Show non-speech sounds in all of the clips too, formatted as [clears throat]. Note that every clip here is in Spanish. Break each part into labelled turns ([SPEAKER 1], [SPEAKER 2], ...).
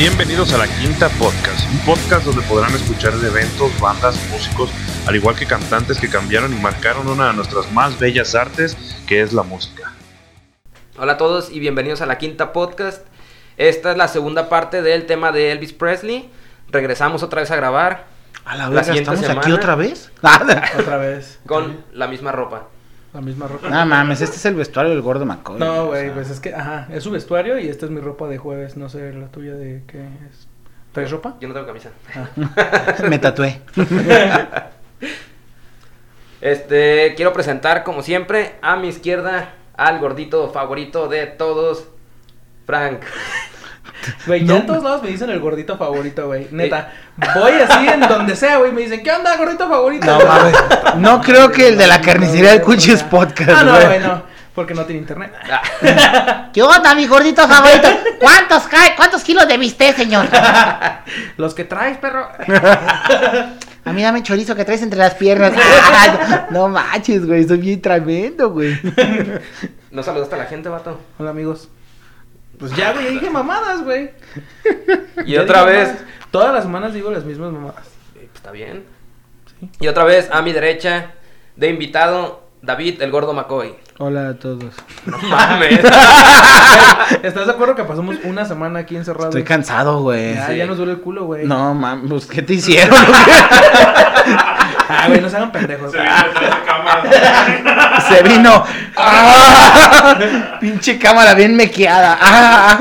[SPEAKER 1] Bienvenidos a la Quinta Podcast, un podcast donde podrán escuchar de eventos, bandas, músicos, al igual que cantantes que cambiaron y marcaron una de nuestras más bellas artes, que es la música.
[SPEAKER 2] Hola a todos y bienvenidos a la Quinta Podcast. Esta es la segunda parte del tema de Elvis Presley. Regresamos otra vez a grabar
[SPEAKER 3] A la
[SPEAKER 2] La
[SPEAKER 3] verga,
[SPEAKER 2] siguiente
[SPEAKER 3] ¿estamos aquí
[SPEAKER 2] semana.
[SPEAKER 3] otra vez? [laughs]
[SPEAKER 4] Otra vez.
[SPEAKER 2] con la misma ropa.
[SPEAKER 4] La misma ropa.
[SPEAKER 3] no mames, este es el vestuario del gordo McCoy.
[SPEAKER 4] No,
[SPEAKER 3] o
[SPEAKER 4] güey,
[SPEAKER 3] sea.
[SPEAKER 4] pues es que, ajá, es su vestuario y esta es mi ropa de jueves. No sé, la tuya de qué es. ¿Traes ropa?
[SPEAKER 2] Yo no tengo camisa. [laughs]
[SPEAKER 3] Me tatué. [laughs]
[SPEAKER 2] Este, quiero presentar como siempre a mi izquierda al gordito favorito de todos, Frank. [laughs]
[SPEAKER 4] Güey, ya en todos lados me dicen el gordito favorito, güey. Neta, voy así en donde sea, güey, me dicen, ¿qué onda, gordito favorito?
[SPEAKER 3] No mames. No [laughs] creo que el de la carnicería del Cuchi es podcast,
[SPEAKER 4] Ah, no,
[SPEAKER 3] güey.
[SPEAKER 4] güey, no. Porque no tiene internet. [laughs]
[SPEAKER 3] ¿Qué onda, mi gordito favorito? ¿Cuántos cae? ¿Cuántos kilos de bistec, señor?
[SPEAKER 4] Los que traes, perro.
[SPEAKER 3] A mí dame chorizo que traes entre las piernas. no manches, güey, soy bien tremendo, güey.
[SPEAKER 2] ¿No saludaste a la gente, vato?
[SPEAKER 4] Hola, amigos. Pues ya, güey, dije mamadas, güey. [laughs]
[SPEAKER 2] Y
[SPEAKER 4] Ya
[SPEAKER 2] otra vez,
[SPEAKER 4] mamadas. Todas las semanas digo las mismas mamadas.
[SPEAKER 2] Eh, pues, está bien.
[SPEAKER 4] Sí.
[SPEAKER 2] Y otra vez a mi derecha, de invitado, David, el gordo McCoy.
[SPEAKER 3] Hola a todos.
[SPEAKER 2] No mames. [laughs] [laughs]
[SPEAKER 4] ¿Estás de acuerdo que pasamos una semana aquí encerrados?
[SPEAKER 3] Estoy cansado, güey.
[SPEAKER 4] Ya,
[SPEAKER 2] Sí.
[SPEAKER 4] ya nos duele el culo, güey.
[SPEAKER 3] No mames, pues, ¿qué te hicieron?
[SPEAKER 4] Ah, güey, no se hagan pendejos. [laughs]
[SPEAKER 3] Se vino. ¡Ah! Pinche cámara bien mequeada. ¡Ah!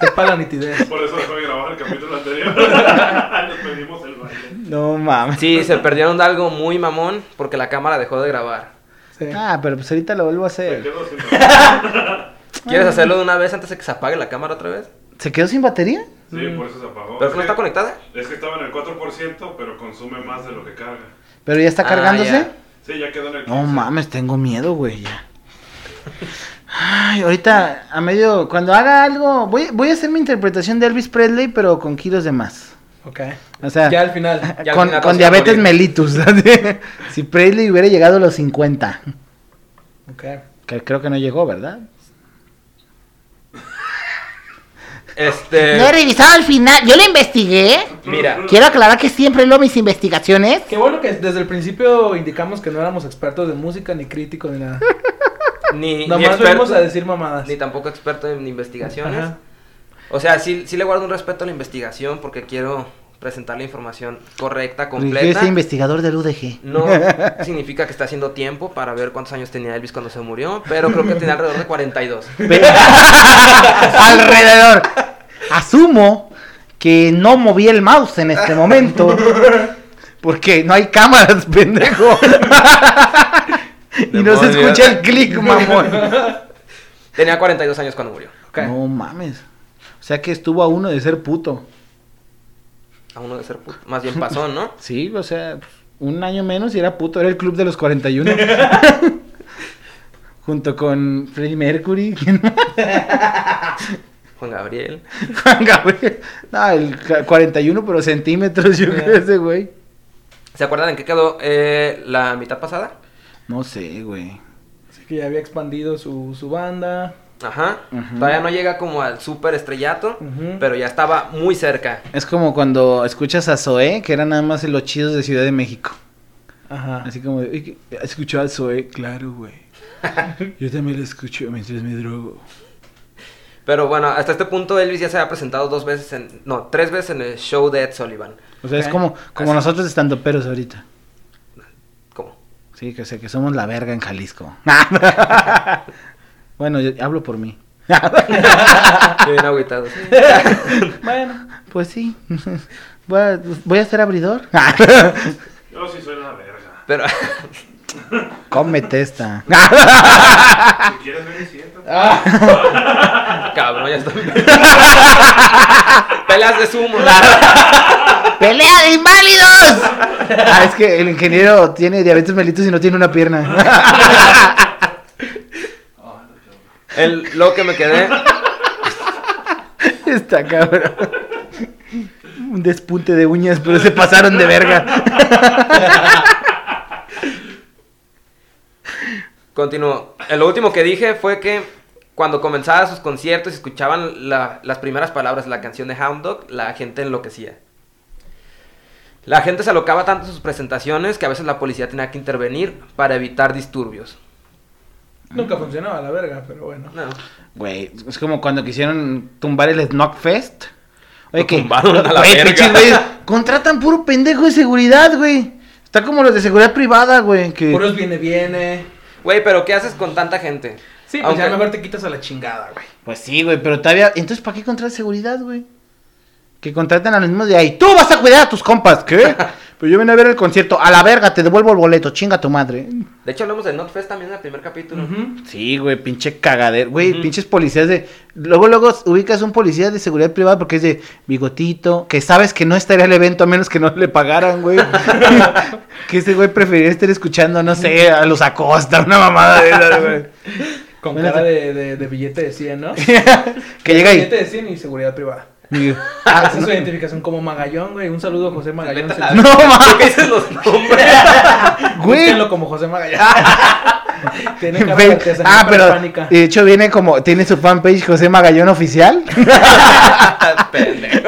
[SPEAKER 4] Es para la nitidez.
[SPEAKER 5] Por eso dejó de grabar el capítulo anterior. [laughs] Nos pedimos el baile.
[SPEAKER 3] No mames.
[SPEAKER 2] Sí, se perdieron de algo muy mamón porque la cámara dejó de grabar.
[SPEAKER 4] Sí.
[SPEAKER 3] Ah, pero pues ahorita lo vuelvo a hacer. [laughs]
[SPEAKER 2] ¿Quieres hacerlo de una vez antes de que se apague la cámara otra vez?
[SPEAKER 3] ¿Se quedó sin batería?
[SPEAKER 5] Sí, por eso se apagó.
[SPEAKER 2] ¿Pero
[SPEAKER 5] Es
[SPEAKER 2] que no está conectada?
[SPEAKER 5] Es que estaba en el 4%, pero consume más de lo que carga.
[SPEAKER 3] ¿Pero ya está
[SPEAKER 2] Ah,
[SPEAKER 3] cargándose?
[SPEAKER 2] ya.
[SPEAKER 5] Sí, ya quedó en el 15.
[SPEAKER 3] No mames, tengo miedo, güey, ya. Ay, ahorita, a medio, cuando haga algo, voy, voy a hacer mi interpretación de Elvis Presley, pero con kilos de más.
[SPEAKER 4] Ok.
[SPEAKER 3] O sea,
[SPEAKER 4] Ya al final.
[SPEAKER 2] Ya al
[SPEAKER 3] con,
[SPEAKER 2] final
[SPEAKER 3] diabetes mellitus. [laughs] si Presley hubiera llegado a los 50,
[SPEAKER 4] Ok.
[SPEAKER 3] que creo que no llegó, ¿verdad?
[SPEAKER 2] Este.
[SPEAKER 3] No he revisado el final, yo lo investigué.
[SPEAKER 2] Mira,
[SPEAKER 3] Quiero aclarar que siempre leo mis investigaciones.
[SPEAKER 4] Qué bueno que desde el principio indicamos que no éramos expertos de música, ni críticos, ni nada. [laughs]
[SPEAKER 2] ni, ni
[SPEAKER 4] Nomás
[SPEAKER 2] experto,
[SPEAKER 4] a decir mamadas.
[SPEAKER 2] ni tampoco experto en investigaciones.
[SPEAKER 4] Ajá.
[SPEAKER 2] O sea, sí, sí le guardo un respeto a la investigación porque quiero presentar la información correcta,
[SPEAKER 3] Yo soy
[SPEAKER 2] completa.
[SPEAKER 3] investigador del UDG.
[SPEAKER 2] No [laughs] significa que está haciendo tiempo para ver cuántos años tenía Elvis cuando se murió, pero creo que tenía alrededor de 42.
[SPEAKER 3] Ve- [laughs] Alrededor. Asumo que no moví el mouse en este momento. Porque no hay cámaras, [laughs] pendejo. y no se escucha el clic, mamón.
[SPEAKER 2] Tenía 42 años cuando murió.
[SPEAKER 3] No mames. O sea que estuvo a uno de ser puto.
[SPEAKER 2] A uno de ser puto. Más bien pasó, ¿no? [laughs]
[SPEAKER 3] Sí, o sea, un año menos y era puto. Era el club de los 41. [laughs] Junto con Freddie Mercury. ¿quién más? [laughs]
[SPEAKER 2] Juan Gabriel.
[SPEAKER 3] Juan Gabriel. No, el ca- 41, pero centímetros, yo creo, ese güey.
[SPEAKER 2] ¿Se acuerdan en qué quedó eh, la mitad pasada?
[SPEAKER 3] No sé, güey.
[SPEAKER 4] Así que ya había expandido su, su banda.
[SPEAKER 2] Ajá. Todavía no llega como al super estrellato, pero ya estaba muy cerca.
[SPEAKER 3] Es como cuando escuchas a Zoé, que era nada más en los chidos de Ciudad de México.
[SPEAKER 4] Ajá.
[SPEAKER 3] Así como, de, "Oye, ¿escuchó a Zoé? Claro, güey. [laughs] Yo también lo escucho mientras me drogo.
[SPEAKER 2] Pero bueno, hasta este punto Elvis ya se ha presentado dos veces en... No, tres veces en el show de Ed Sullivan.
[SPEAKER 3] O sea, es como, como
[SPEAKER 2] Así.
[SPEAKER 3] nosotros estando peros ahorita.
[SPEAKER 2] ¿Cómo?
[SPEAKER 3] Sí, que sé que somos la verga en Jalisco. [laughs] bueno, yo hablo por mí.
[SPEAKER 2] Estoy bien agüitado. [laughs]
[SPEAKER 4] Bueno.
[SPEAKER 3] Pues sí. [laughs] Voy a, voy a ser abridor. [laughs]
[SPEAKER 5] Yo sí soy una verga.
[SPEAKER 2] Pero...
[SPEAKER 3] Cómete esta.
[SPEAKER 5] Si quieres ven y siéntate.
[SPEAKER 2] Cabrón, ya está. Peleas de sumo.
[SPEAKER 3] ¡Pelea de inválidos! Ah, es que el ingeniero tiene diabetes mellitus y no tiene una pierna.
[SPEAKER 2] El, lo que me quedé... [laughs]
[SPEAKER 3] Está cabrón. Un despunte de uñas, pero se pasaron de verga.
[SPEAKER 2] Continúo. Lo último que dije fue que cuando comenzaba sus conciertos y escuchaban la- las primeras palabras de la canción de Hound Dog, la gente enloquecía. La gente se alocaba tanto en sus presentaciones que a veces la policía tenía que intervenir para evitar disturbios.
[SPEAKER 4] Nunca funcionaba la verga, pero bueno.
[SPEAKER 2] No.
[SPEAKER 3] Güey, es como cuando quisieron tumbar el Snockfest. Oye,
[SPEAKER 2] Lo
[SPEAKER 3] que.
[SPEAKER 2] tumbaron a la
[SPEAKER 3] Güey,
[SPEAKER 2] verga.
[SPEAKER 3] contratan puro pendejo de seguridad, güey. Está como los de seguridad privada, güey. Que...
[SPEAKER 4] Puros viene, viene.
[SPEAKER 2] Güey, pero ¿qué haces con tanta gente?
[SPEAKER 4] Sí, pues ya
[SPEAKER 2] Aunque-
[SPEAKER 4] mejor te quitas a la chingada, güey.
[SPEAKER 3] Pues sí, güey, pero todavía. Entonces, ¿para qué contratar seguridad, güey? Que contratan a los mismos de ahí. Tú vas a cuidar a tus compas, ¿qué? [laughs] Pero yo vine a ver el concierto. A la verga, te devuelvo el boleto, chinga tu madre.
[SPEAKER 2] De hecho, hablamos de Notfest también en el primer capítulo.
[SPEAKER 4] Ujú.
[SPEAKER 3] Sí, güey, pinche cagadero. Güey, pinches policías de. Luego, luego ubicas un policía de seguridad privada porque es de bigotito. Que sabes que no estaría el evento a menos que no le pagaran, güey. [laughs] que ese güey preferiría estar escuchando, no sé, a los Acosta, una mamada de esas, güey.
[SPEAKER 4] Con
[SPEAKER 3] Bueno,
[SPEAKER 4] cara de, de billete de 100, ¿no? [laughs]
[SPEAKER 3] que llega ahí.
[SPEAKER 4] Billete de 100 y seguridad privada. Ah,
[SPEAKER 3] Ah,
[SPEAKER 4] esa es su identificación como Magallón, güey. Un saludo a José Magallón.
[SPEAKER 2] Vete a la
[SPEAKER 3] No,
[SPEAKER 2] verga.
[SPEAKER 3] mames.
[SPEAKER 2] ¿Por qué dices los nombres? [laughs]
[SPEAKER 3] Güey.
[SPEAKER 4] Búsquenlo como José Magallón. [laughs] Tiene cara
[SPEAKER 3] Ve-
[SPEAKER 4] de artesanía
[SPEAKER 3] ah, pero
[SPEAKER 4] prehispánica.
[SPEAKER 3] de hecho viene como, tiene su fanpage José Magallón Oficial. [laughs]
[SPEAKER 2] Pendejo.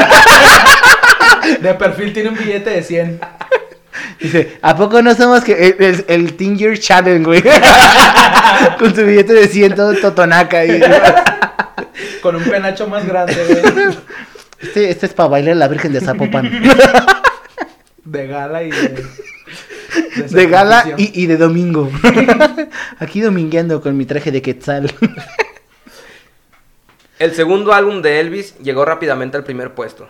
[SPEAKER 4] De perfil tiene un billete de 100.
[SPEAKER 3] Dice, ¿a poco no somos que el, el, el Teen Year Challenge, güey? Con su billete de 100 todo totonaca. Y,
[SPEAKER 4] Con un penacho más grande, güey.
[SPEAKER 3] Este, este es para bailar la Virgen de Zapopan. [laughs]
[SPEAKER 4] De gala y de.
[SPEAKER 3] De gala y, y de domingo. [laughs] Aquí domingueando con mi traje de quetzal. [laughs]
[SPEAKER 2] El segundo álbum de Elvis llegó rápidamente al primer puesto.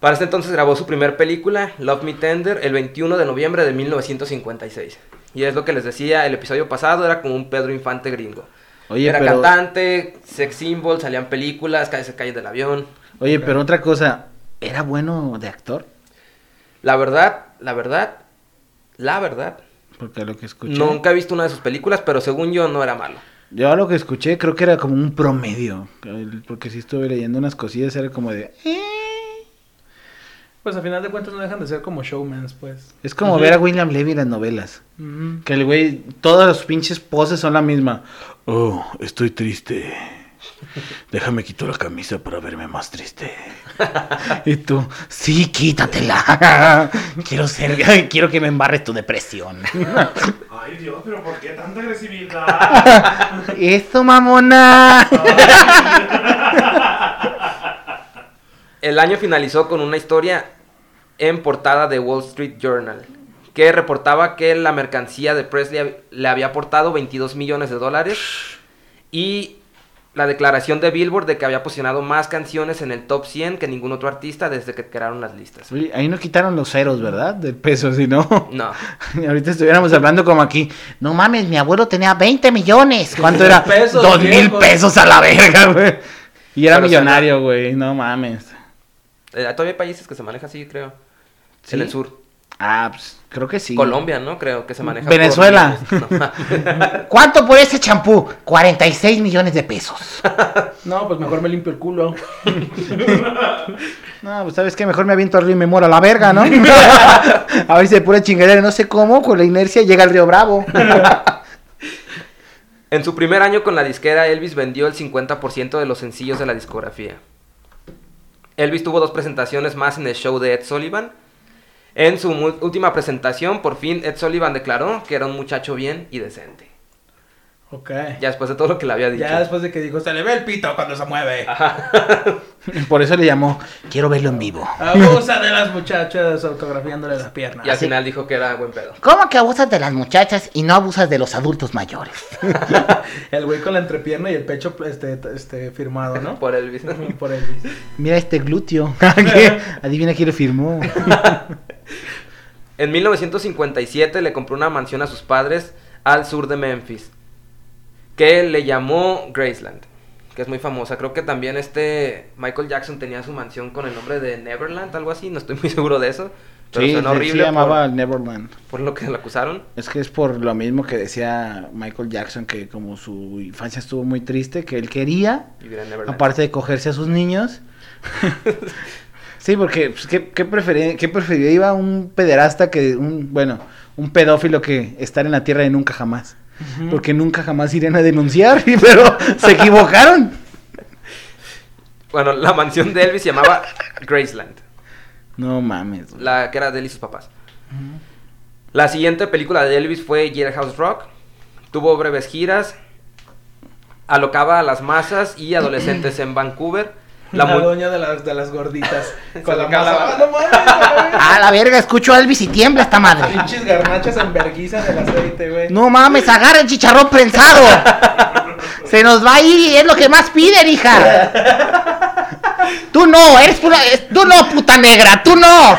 [SPEAKER 2] Para este entonces grabó su primer película, Love Me Tender, el 21 de noviembre de 1956. Y es lo que les decía el episodio pasado, era como un Pedro Infante gringo.
[SPEAKER 3] Oye,
[SPEAKER 2] era
[SPEAKER 3] pero,
[SPEAKER 2] cantante, sex symbol, salían películas, se cae del avión.
[SPEAKER 3] Oye, pero otra cosa, ¿era bueno de actor?
[SPEAKER 2] La verdad, la verdad, la verdad,
[SPEAKER 3] Porque lo que escuché.
[SPEAKER 2] nunca he visto una de sus películas, pero según yo no era malo.
[SPEAKER 3] Yo lo que escuché creo que era como un promedio. Porque si estuve leyendo unas cosillas, era como de. "Eh".
[SPEAKER 4] Pues a final de cuentas no dejan de ser como showmans, pues.
[SPEAKER 3] Es como ver a William Levy en las novelas. Que el güey, todas las pinches poses son la misma. Oh, estoy triste. Déjame quito la camisa para verme más triste. y tú, sí, quítatela. quiero ser, [laughs] quiero que me embarres tu depresión.
[SPEAKER 5] Ay, Dios, pero ¿por qué tanta agresividad?
[SPEAKER 3] Eso, mamona. [laughs]
[SPEAKER 2] El año finalizó con una historia en portada de Wall Street Journal, que reportaba que la mercancía de Presley le había aportado 22 millones de dólares y la declaración de Billboard de que había posicionado más canciones en el top 100 que ningún otro artista desde que crearon las listas.
[SPEAKER 3] Oye, Ahí no quitaron los ceros, ¿verdad? Del peso, si no.
[SPEAKER 2] No, [laughs]
[SPEAKER 3] Ahorita estuviéramos hablando como aquí. No mames, mi abuelo tenía 20 millones. [laughs] ¿Cuánto era?
[SPEAKER 4] Pesos,
[SPEAKER 3] Dos mil pesos a la verga, güey. Y era
[SPEAKER 2] Pero
[SPEAKER 3] millonario, güey. No mames.
[SPEAKER 2] Eh, todavía hay países que se maneja así, creo.
[SPEAKER 3] ¿Sí?
[SPEAKER 2] En el sur.
[SPEAKER 3] Ah, pues creo que sí.
[SPEAKER 2] Colombia, ¿no? Creo que se maneja.
[SPEAKER 3] Venezuela.
[SPEAKER 2] por. No. [laughs] [laughs]
[SPEAKER 3] ¿Cuánto por ese champú? 46 millones de pesos. [laughs]
[SPEAKER 4] No, pues mejor me limpio el culo.
[SPEAKER 3] No, pues sabes qué, mejor me aviento al río y me muero a la verga, ¿no? a ver si de pura chingadera, no sé cómo, con la inercia llega al río Bravo.
[SPEAKER 2] En su primer año con la disquera, Elvis vendió el 50% de los sencillos de la discografía. Elvis tuvo dos presentaciones más en el show de Ed Sullivan. En su última presentación, por fin Ed Sullivan declaró que era un muchacho bien y decente.
[SPEAKER 4] Ok.
[SPEAKER 2] Ya después de todo lo que le había dicho.
[SPEAKER 4] Ya después de que dijo, se le ve el pito cuando se mueve. [laughs]
[SPEAKER 3] Por eso le llamó, quiero verlo en vivo.
[SPEAKER 4] Abusa de las muchachas autografiándole las piernas.
[SPEAKER 2] Y al
[SPEAKER 3] Así-
[SPEAKER 2] final dijo que era buen pedo.
[SPEAKER 3] ¿Cómo que abusas de las muchachas y no abusas de los adultos mayores? [laughs]
[SPEAKER 4] El güey con la entrepierna y el pecho este, este firmado, ¿no?
[SPEAKER 2] Por Elvis.
[SPEAKER 4] Por Elvis.
[SPEAKER 3] Mira este glúteo. [laughs] Adivina quién lo firmó.
[SPEAKER 2] En 1957 le compró una mansión a sus padres al sur de Memphis, que le llamó Graceland, que es muy famosa. Creo que también este Michael Jackson tenía su mansión con el nombre de Neverland, algo así, no estoy muy [laughs] seguro de eso. Pero
[SPEAKER 3] Sí,
[SPEAKER 2] horrible
[SPEAKER 3] llamaba
[SPEAKER 2] por,
[SPEAKER 3] Neverland.
[SPEAKER 2] por lo que lo acusaron.
[SPEAKER 3] Es que es por lo mismo que decía Michael Jackson, que como su infancia estuvo muy triste, que él quería, aparte de cogerse a sus niños. [laughs] sí, porque pues, ¿qué, qué, prefería, ¿qué prefería? Iba un pederasta que un, bueno, un pedófilo que estar en la tierra de nunca jamás. Porque nunca jamás irían a denunciar, [laughs] pero se equivocaron.
[SPEAKER 2] Bueno, la mansión de Elvis se llamaba Graceland,
[SPEAKER 3] No mames. güey.
[SPEAKER 2] la que era de él y sus papás. La siguiente película de Elvis fue Jailhouse Rock. Tuvo breves giras. Alocaba a las masas y adolescentes en Vancouver.
[SPEAKER 4] La,
[SPEAKER 2] La
[SPEAKER 4] doña de las, de las gorditas. [laughs] con la masa. ¡Ah, no mames, [laughs]
[SPEAKER 3] Ah, la verga, escucho a Elvis y tiembla esta madre.
[SPEAKER 4] Pinches garnachas en verguiza del aceite, güey.
[SPEAKER 3] No mames, agarra el chicharrón prensado. [laughs] Se nos va a ir y es lo que más piden, hija. Tú no, eres pura, tú no, puta negra, tú no.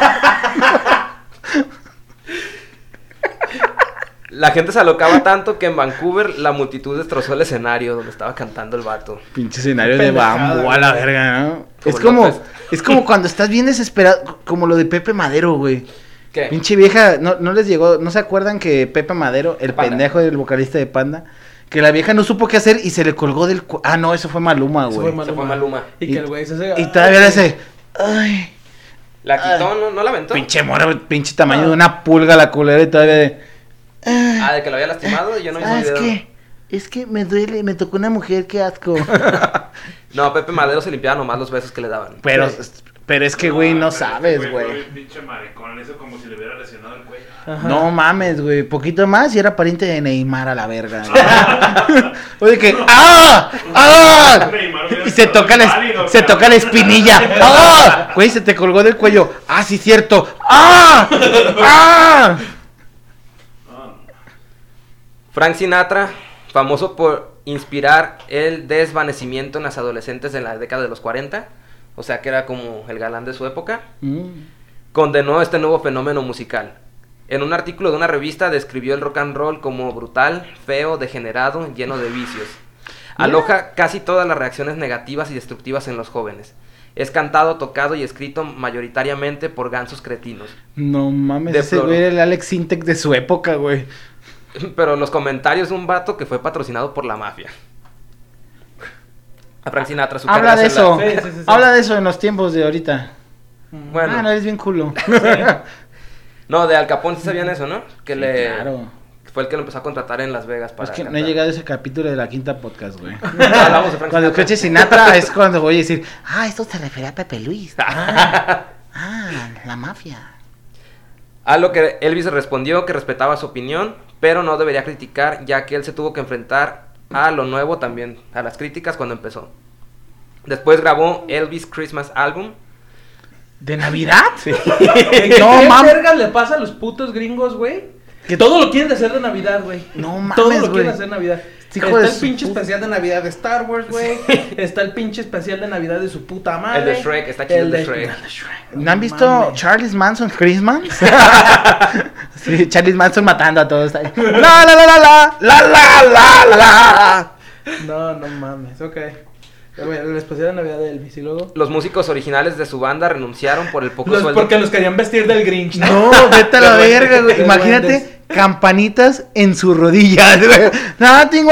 [SPEAKER 2] La gente se alocaba tanto que en Vancouver la multitud destrozó el escenario donde estaba cantando el vato.
[SPEAKER 3] Pinche escenario
[SPEAKER 4] de
[SPEAKER 3] bambú
[SPEAKER 4] bambu
[SPEAKER 3] a la verga, ¿no?
[SPEAKER 2] Como
[SPEAKER 3] Es como,
[SPEAKER 2] López.
[SPEAKER 3] es como cuando estás bien desesperado, como lo de Pepe Madero, güey.
[SPEAKER 2] ¿Qué?
[SPEAKER 3] Pinche vieja, no, no les llegó, ¿no se acuerdan que Pepe Madero, el
[SPEAKER 2] Panda.
[SPEAKER 3] pendejo del vocalista de Panda, que la vieja no supo qué hacer y se le colgó del... cu- Ah, no, eso fue Maluma,
[SPEAKER 4] Eso
[SPEAKER 3] güey.
[SPEAKER 4] fue
[SPEAKER 2] Se fue Maluma.
[SPEAKER 4] Y, que el güey se hace.
[SPEAKER 3] Y todavía le hace... Ay,
[SPEAKER 2] La quitó, ¿no? ¿No la aventó?
[SPEAKER 3] pinche mora, pinche tamaño de una pulga la culera y todavía de...
[SPEAKER 2] Ah, de que lo había lastimado, yo no hice
[SPEAKER 3] Ah, es
[SPEAKER 2] video.
[SPEAKER 3] que, es que me duele, me tocó una mujer, qué asco. [laughs]
[SPEAKER 2] No, Pepe Madero se limpiaba nomás los besos que le daban.
[SPEAKER 3] pero, pero es que, güey, no sabes, güey.
[SPEAKER 5] pinche maricón, como si le hubiera lesionado el cuello.
[SPEAKER 4] Ajá.
[SPEAKER 3] No mames, güey. Poquito más y era pariente de Neymar a la verga. [laughs] [laughs] Oye, que. ¡Ah! ¡Ah! Y se toca la, se toca la espinilla. ¡Ah! Güey, se te colgó del cuello. ¡Ah, sí, cierto! ¡Ah! ¡Ah!
[SPEAKER 2] Frank Sinatra, famoso por inspirar el desvanecimiento en las adolescentes en la década de los 40, o sea que era como el galán de su época,
[SPEAKER 3] Mm.
[SPEAKER 2] condenó este nuevo fenómeno musical. En un artículo de una revista describió el rock and roll como brutal, feo, degenerado, lleno de vicios. Aloja casi todas las reacciones negativas y destructivas en los jóvenes. Es cantado, tocado y escrito mayoritariamente por gansos cretinos.
[SPEAKER 3] No mames, ese güey era el Alex Sintek de su época, güey. [laughs]
[SPEAKER 2] Pero los comentarios de un vato que fue patrocinado por la mafia. A Frank Sinatra, su
[SPEAKER 3] Habla de
[SPEAKER 2] la-
[SPEAKER 3] eso.
[SPEAKER 4] Sí, sí, sí, sí.
[SPEAKER 3] Habla de eso en los tiempos de ahorita.
[SPEAKER 2] Bueno,
[SPEAKER 3] Ah, no, eres bien culo. [laughs]
[SPEAKER 2] no, de Al Capone sí sabían eso, ¿no? Que
[SPEAKER 3] Sí,
[SPEAKER 2] le
[SPEAKER 3] claro.
[SPEAKER 2] fue el que lo empezó a contratar en Las Vegas para
[SPEAKER 3] Es que no he llegado a ese capítulo de la quinta podcast, güey. [laughs]
[SPEAKER 2] Hablamos de Frank
[SPEAKER 3] Cuando escuche Sinatra es cuando voy a decir, ah, esto se refiere a Pepe Luis. Ah, ah, la mafia.
[SPEAKER 2] A lo que Elvis respondió que respetaba su opinión, pero no debería criticar, ya que él se tuvo que enfrentar a lo nuevo también, a las críticas cuando empezó. Después grabó Elvis Christmas Album.
[SPEAKER 3] ¿De Navidad?
[SPEAKER 4] ¿Qué, [laughs]
[SPEAKER 3] No,
[SPEAKER 4] ¿qué
[SPEAKER 3] mam-
[SPEAKER 4] verga le pasa a los putos gringos, güey? Que todo lo quieren hacer de Navidad, güey.
[SPEAKER 3] No mames,
[SPEAKER 4] Todo lo
[SPEAKER 3] güey.
[SPEAKER 4] quieren hacer de Navidad.
[SPEAKER 3] Hijo
[SPEAKER 4] Está
[SPEAKER 3] de
[SPEAKER 4] el pinche
[SPEAKER 3] puta-
[SPEAKER 4] especial de Navidad de Star Wars, güey. [laughs] Está el pinche especial de Navidad de su puta madre.
[SPEAKER 2] El de Shrek, está chido el de Shrek.
[SPEAKER 4] el de Shrek.
[SPEAKER 3] ¿No han visto
[SPEAKER 4] mames.
[SPEAKER 3] Charles Manson Christmas? [laughs] [laughs] sí, Charles Manson matando a todos. ahí. La la la la la la la la la.
[SPEAKER 4] No, no mames, ok. El especial de Navidad de Elvis y luego.
[SPEAKER 2] Los músicos originales de su banda renunciaron por el poco
[SPEAKER 4] Los-
[SPEAKER 2] sueldo.
[SPEAKER 4] porque los querían vestir del Grinch, ¿no?
[SPEAKER 3] No, vete a la verga, güey.
[SPEAKER 4] duendes.
[SPEAKER 3] Imagínate campanitas en su rodilla, güey. Nothing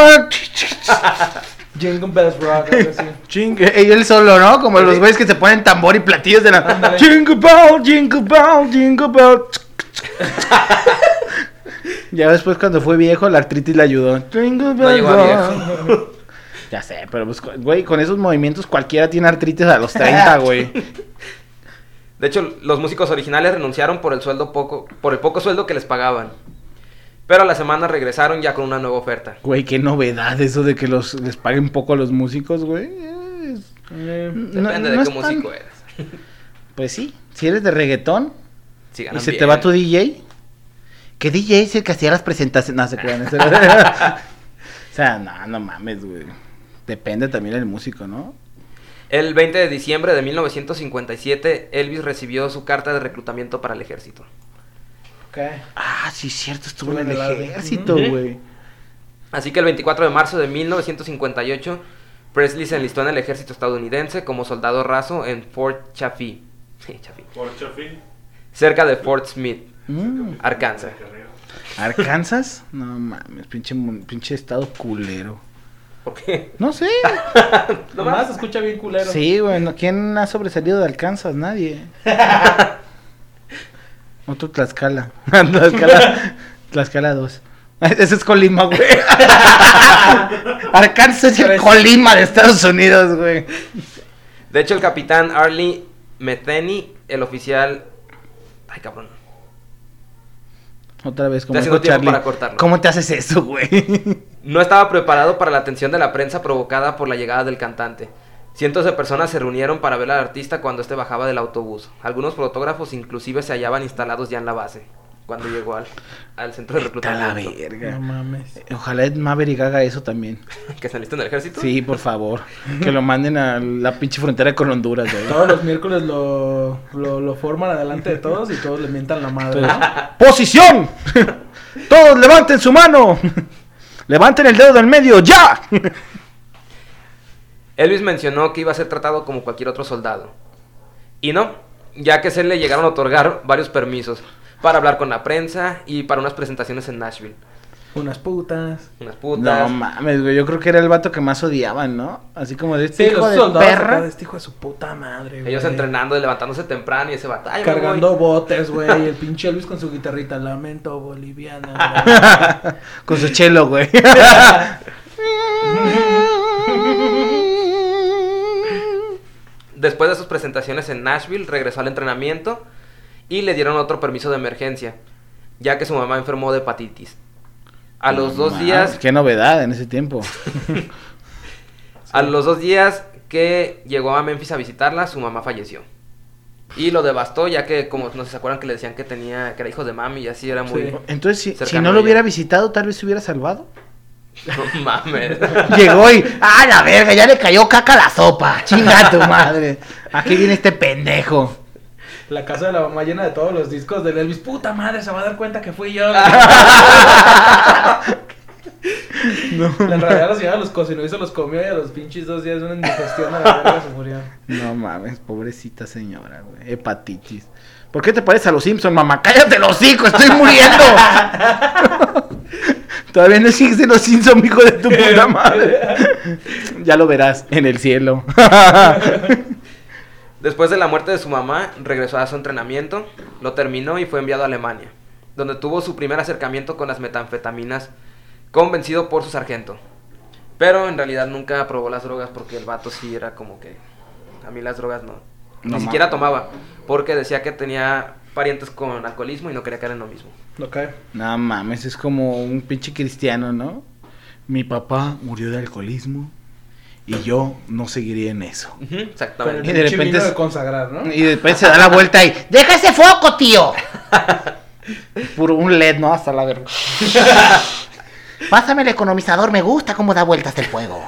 [SPEAKER 4] Jingle Bells Rock, algo así.
[SPEAKER 3] Y él solo, ¿no? Como los güeyes que se ponen tambor y platillos de la.
[SPEAKER 4] Ándale.
[SPEAKER 3] Jingle bell, jingle bell, jingle bell. [laughs] ya después, cuando fue viejo, la artritis le ayudó. Jingle bell
[SPEAKER 2] llegó a
[SPEAKER 3] rock. [laughs] Ya sé, pero pues, güey, con esos movimientos cualquiera tiene artritis a los 30, [laughs] güey.
[SPEAKER 2] De hecho, los músicos originales renunciaron por el sueldo poco, por el poco sueldo que les pagaban. Pero a la semana regresaron ya con una nueva oferta.
[SPEAKER 3] Güey, qué novedad eso de que los les paguen poco a los músicos, güey. Es-
[SPEAKER 4] Eh,
[SPEAKER 2] Depende
[SPEAKER 3] no
[SPEAKER 2] de qué
[SPEAKER 3] tan-
[SPEAKER 2] músico eres. [laughs]
[SPEAKER 3] Pues sí, si eres de reggaetón
[SPEAKER 2] Si
[SPEAKER 3] y se te va tu DJ, que DJ es el que hacía las presentaciones, no se crean. eso- [laughs] o sea, no, no mames, güey. Depende también del músico, ¿no?
[SPEAKER 2] El 20 de diciembre de 1957, Elvis recibió su carta de reclutamiento para el ejército.
[SPEAKER 3] Ah, sí, cierto, estuvo en el ejército, güey.
[SPEAKER 2] Así que el 24 de marzo de 1958, Presley se enlistó en el ejército estadounidense como soldado raso en Fort Chaffee, [laughs] Chaffee,
[SPEAKER 5] Por Chafín.
[SPEAKER 2] cerca de Fort Smith,
[SPEAKER 3] Mm,
[SPEAKER 2] Arkansas.
[SPEAKER 3] ¿Arkansas? No mames, pinche, estado culero.
[SPEAKER 2] ¿Por qué?
[SPEAKER 3] No sé. [laughs]
[SPEAKER 4] Nomás se escucha bien culero.
[SPEAKER 3] Sí, güey, no, ¿quién ha sobresalido de Arkansas? Nadie. [laughs] Otro Tlaxcala. [laughs] Tlaxcala. Tlaxcala 2. [laughs] Ese es Colima, güey. [laughs] Arkansas es el Colima de Estados Unidos, güey.
[SPEAKER 2] De hecho, el capitán Arlie Metheny, el oficial... Ay, cabrón.
[SPEAKER 3] Otra vez, como
[SPEAKER 2] haciendo
[SPEAKER 3] dijo
[SPEAKER 2] tiempo
[SPEAKER 3] Charlie.
[SPEAKER 2] para cortarlo.
[SPEAKER 3] ¿Cómo te haces eso, güey?
[SPEAKER 2] No estaba preparado para la atención de la prensa provocada por la llegada del cantante. Cientos de personas se reunieron para ver al artista cuando este bajaba del autobús. Algunos fotógrafos inclusive se hallaban instalados ya en la base cuando llegó al, al centro de
[SPEAKER 3] Está la
[SPEAKER 2] reclutamiento.
[SPEAKER 3] verga.
[SPEAKER 4] No mames.
[SPEAKER 3] Ojalá Ed Maverick haga eso también. [laughs]
[SPEAKER 2] ¿Que saliste en el ejército?
[SPEAKER 3] Sí, por favor. Que lo manden a la pinche frontera con Honduras, güey.
[SPEAKER 4] Todos los miércoles lo, lo, lo forman adelante de todos y todos le mientan la madre. ¿no?
[SPEAKER 3] ¡Posición! [laughs] Todos levanten su mano. Levanten el dedo del medio, ya.
[SPEAKER 2] Elvis mencionó que iba a ser tratado como cualquier otro soldado. Y no, ya que se le llegaron a otorgar varios permisos para hablar con la prensa y para unas presentaciones en Nashville.
[SPEAKER 4] Unas putas.
[SPEAKER 2] Unas putas.
[SPEAKER 3] No mames, güey. Yo creo que era el vato que más odiaban, ¿no? Así como de este
[SPEAKER 4] Sí,
[SPEAKER 3] hijo de perra.
[SPEAKER 4] de este hijo de su puta madre,
[SPEAKER 2] Ellos
[SPEAKER 4] güey.
[SPEAKER 2] entrenando y levantándose temprano y ese batalla.
[SPEAKER 4] Cargando botes, güey. Y [laughs] el pinche Elvis con su guitarrita. Lamento boliviana. [laughs]
[SPEAKER 3] Con su chelo, güey. [laughs]
[SPEAKER 2] Después de sus presentaciones en Nashville, regresó al entrenamiento y le dieron otro permiso de emergencia, ya que su mamá enfermó de hepatitis. A los dos días,
[SPEAKER 3] Qué novedad en ese tiempo. [laughs]
[SPEAKER 2] a los dos días que llegó a Memphis a visitarla, su mamá falleció. Y lo devastó, ya que como no se acuerdan que le decían que tenía, que era hijo de mami y así era muy.
[SPEAKER 4] Sí.
[SPEAKER 3] Entonces, si, si no lo hubiera visitado, tal vez se hubiera salvado.
[SPEAKER 2] No mames.
[SPEAKER 3] Llegó y, ¡ah, la verga! Ya le cayó caca a la sopa. Chinga tu madre. Aquí viene este pendejo.
[SPEAKER 4] La casa de la mamá llena de todos los discos del Elvis. Puta madre, se va a dar cuenta que fui yo. [laughs] En realidad la señora los cocinó y se los comió y a los pinches dos días de una indigestión a la verga se murió.
[SPEAKER 3] No mames, pobrecita señora, güey. Hepatitis. ¿Por qué te pareces a los Simpson, mamá? ¡Cállate los hocico! ¡Estoy muriendo! [laughs] Todavía no sigues de los Simpson, hijo de tu [laughs] puta madre. [laughs] ya lo verás en el cielo. [laughs]
[SPEAKER 2] Después de la muerte de su mamá, regresó a su entrenamiento, lo terminó y fue enviado a Alemania, donde tuvo su primer acercamiento con las metanfetaminas, convencido por su sargento. Pero en realidad nunca probó las drogas porque el vato sí era como que... A mí las drogas no.
[SPEAKER 3] No
[SPEAKER 2] Ni siquiera tomaba, porque decía que tenía parientes con alcoholismo y no quería caer en lo mismo.
[SPEAKER 4] Ok.
[SPEAKER 3] no mames, es como un pinche cristiano, ¿no? Mi papá murió de alcoholismo y yo no seguiría en eso.
[SPEAKER 2] Exactamente.
[SPEAKER 3] Y de repente es-
[SPEAKER 4] de consagrar, ¿no?
[SPEAKER 3] Y después se da la vuelta y ¡Deja ese foco, tío! [laughs] Puro un LED, ¿no? Hasta la verga. Pásame el economizador, me gusta cómo da vueltas el fuego.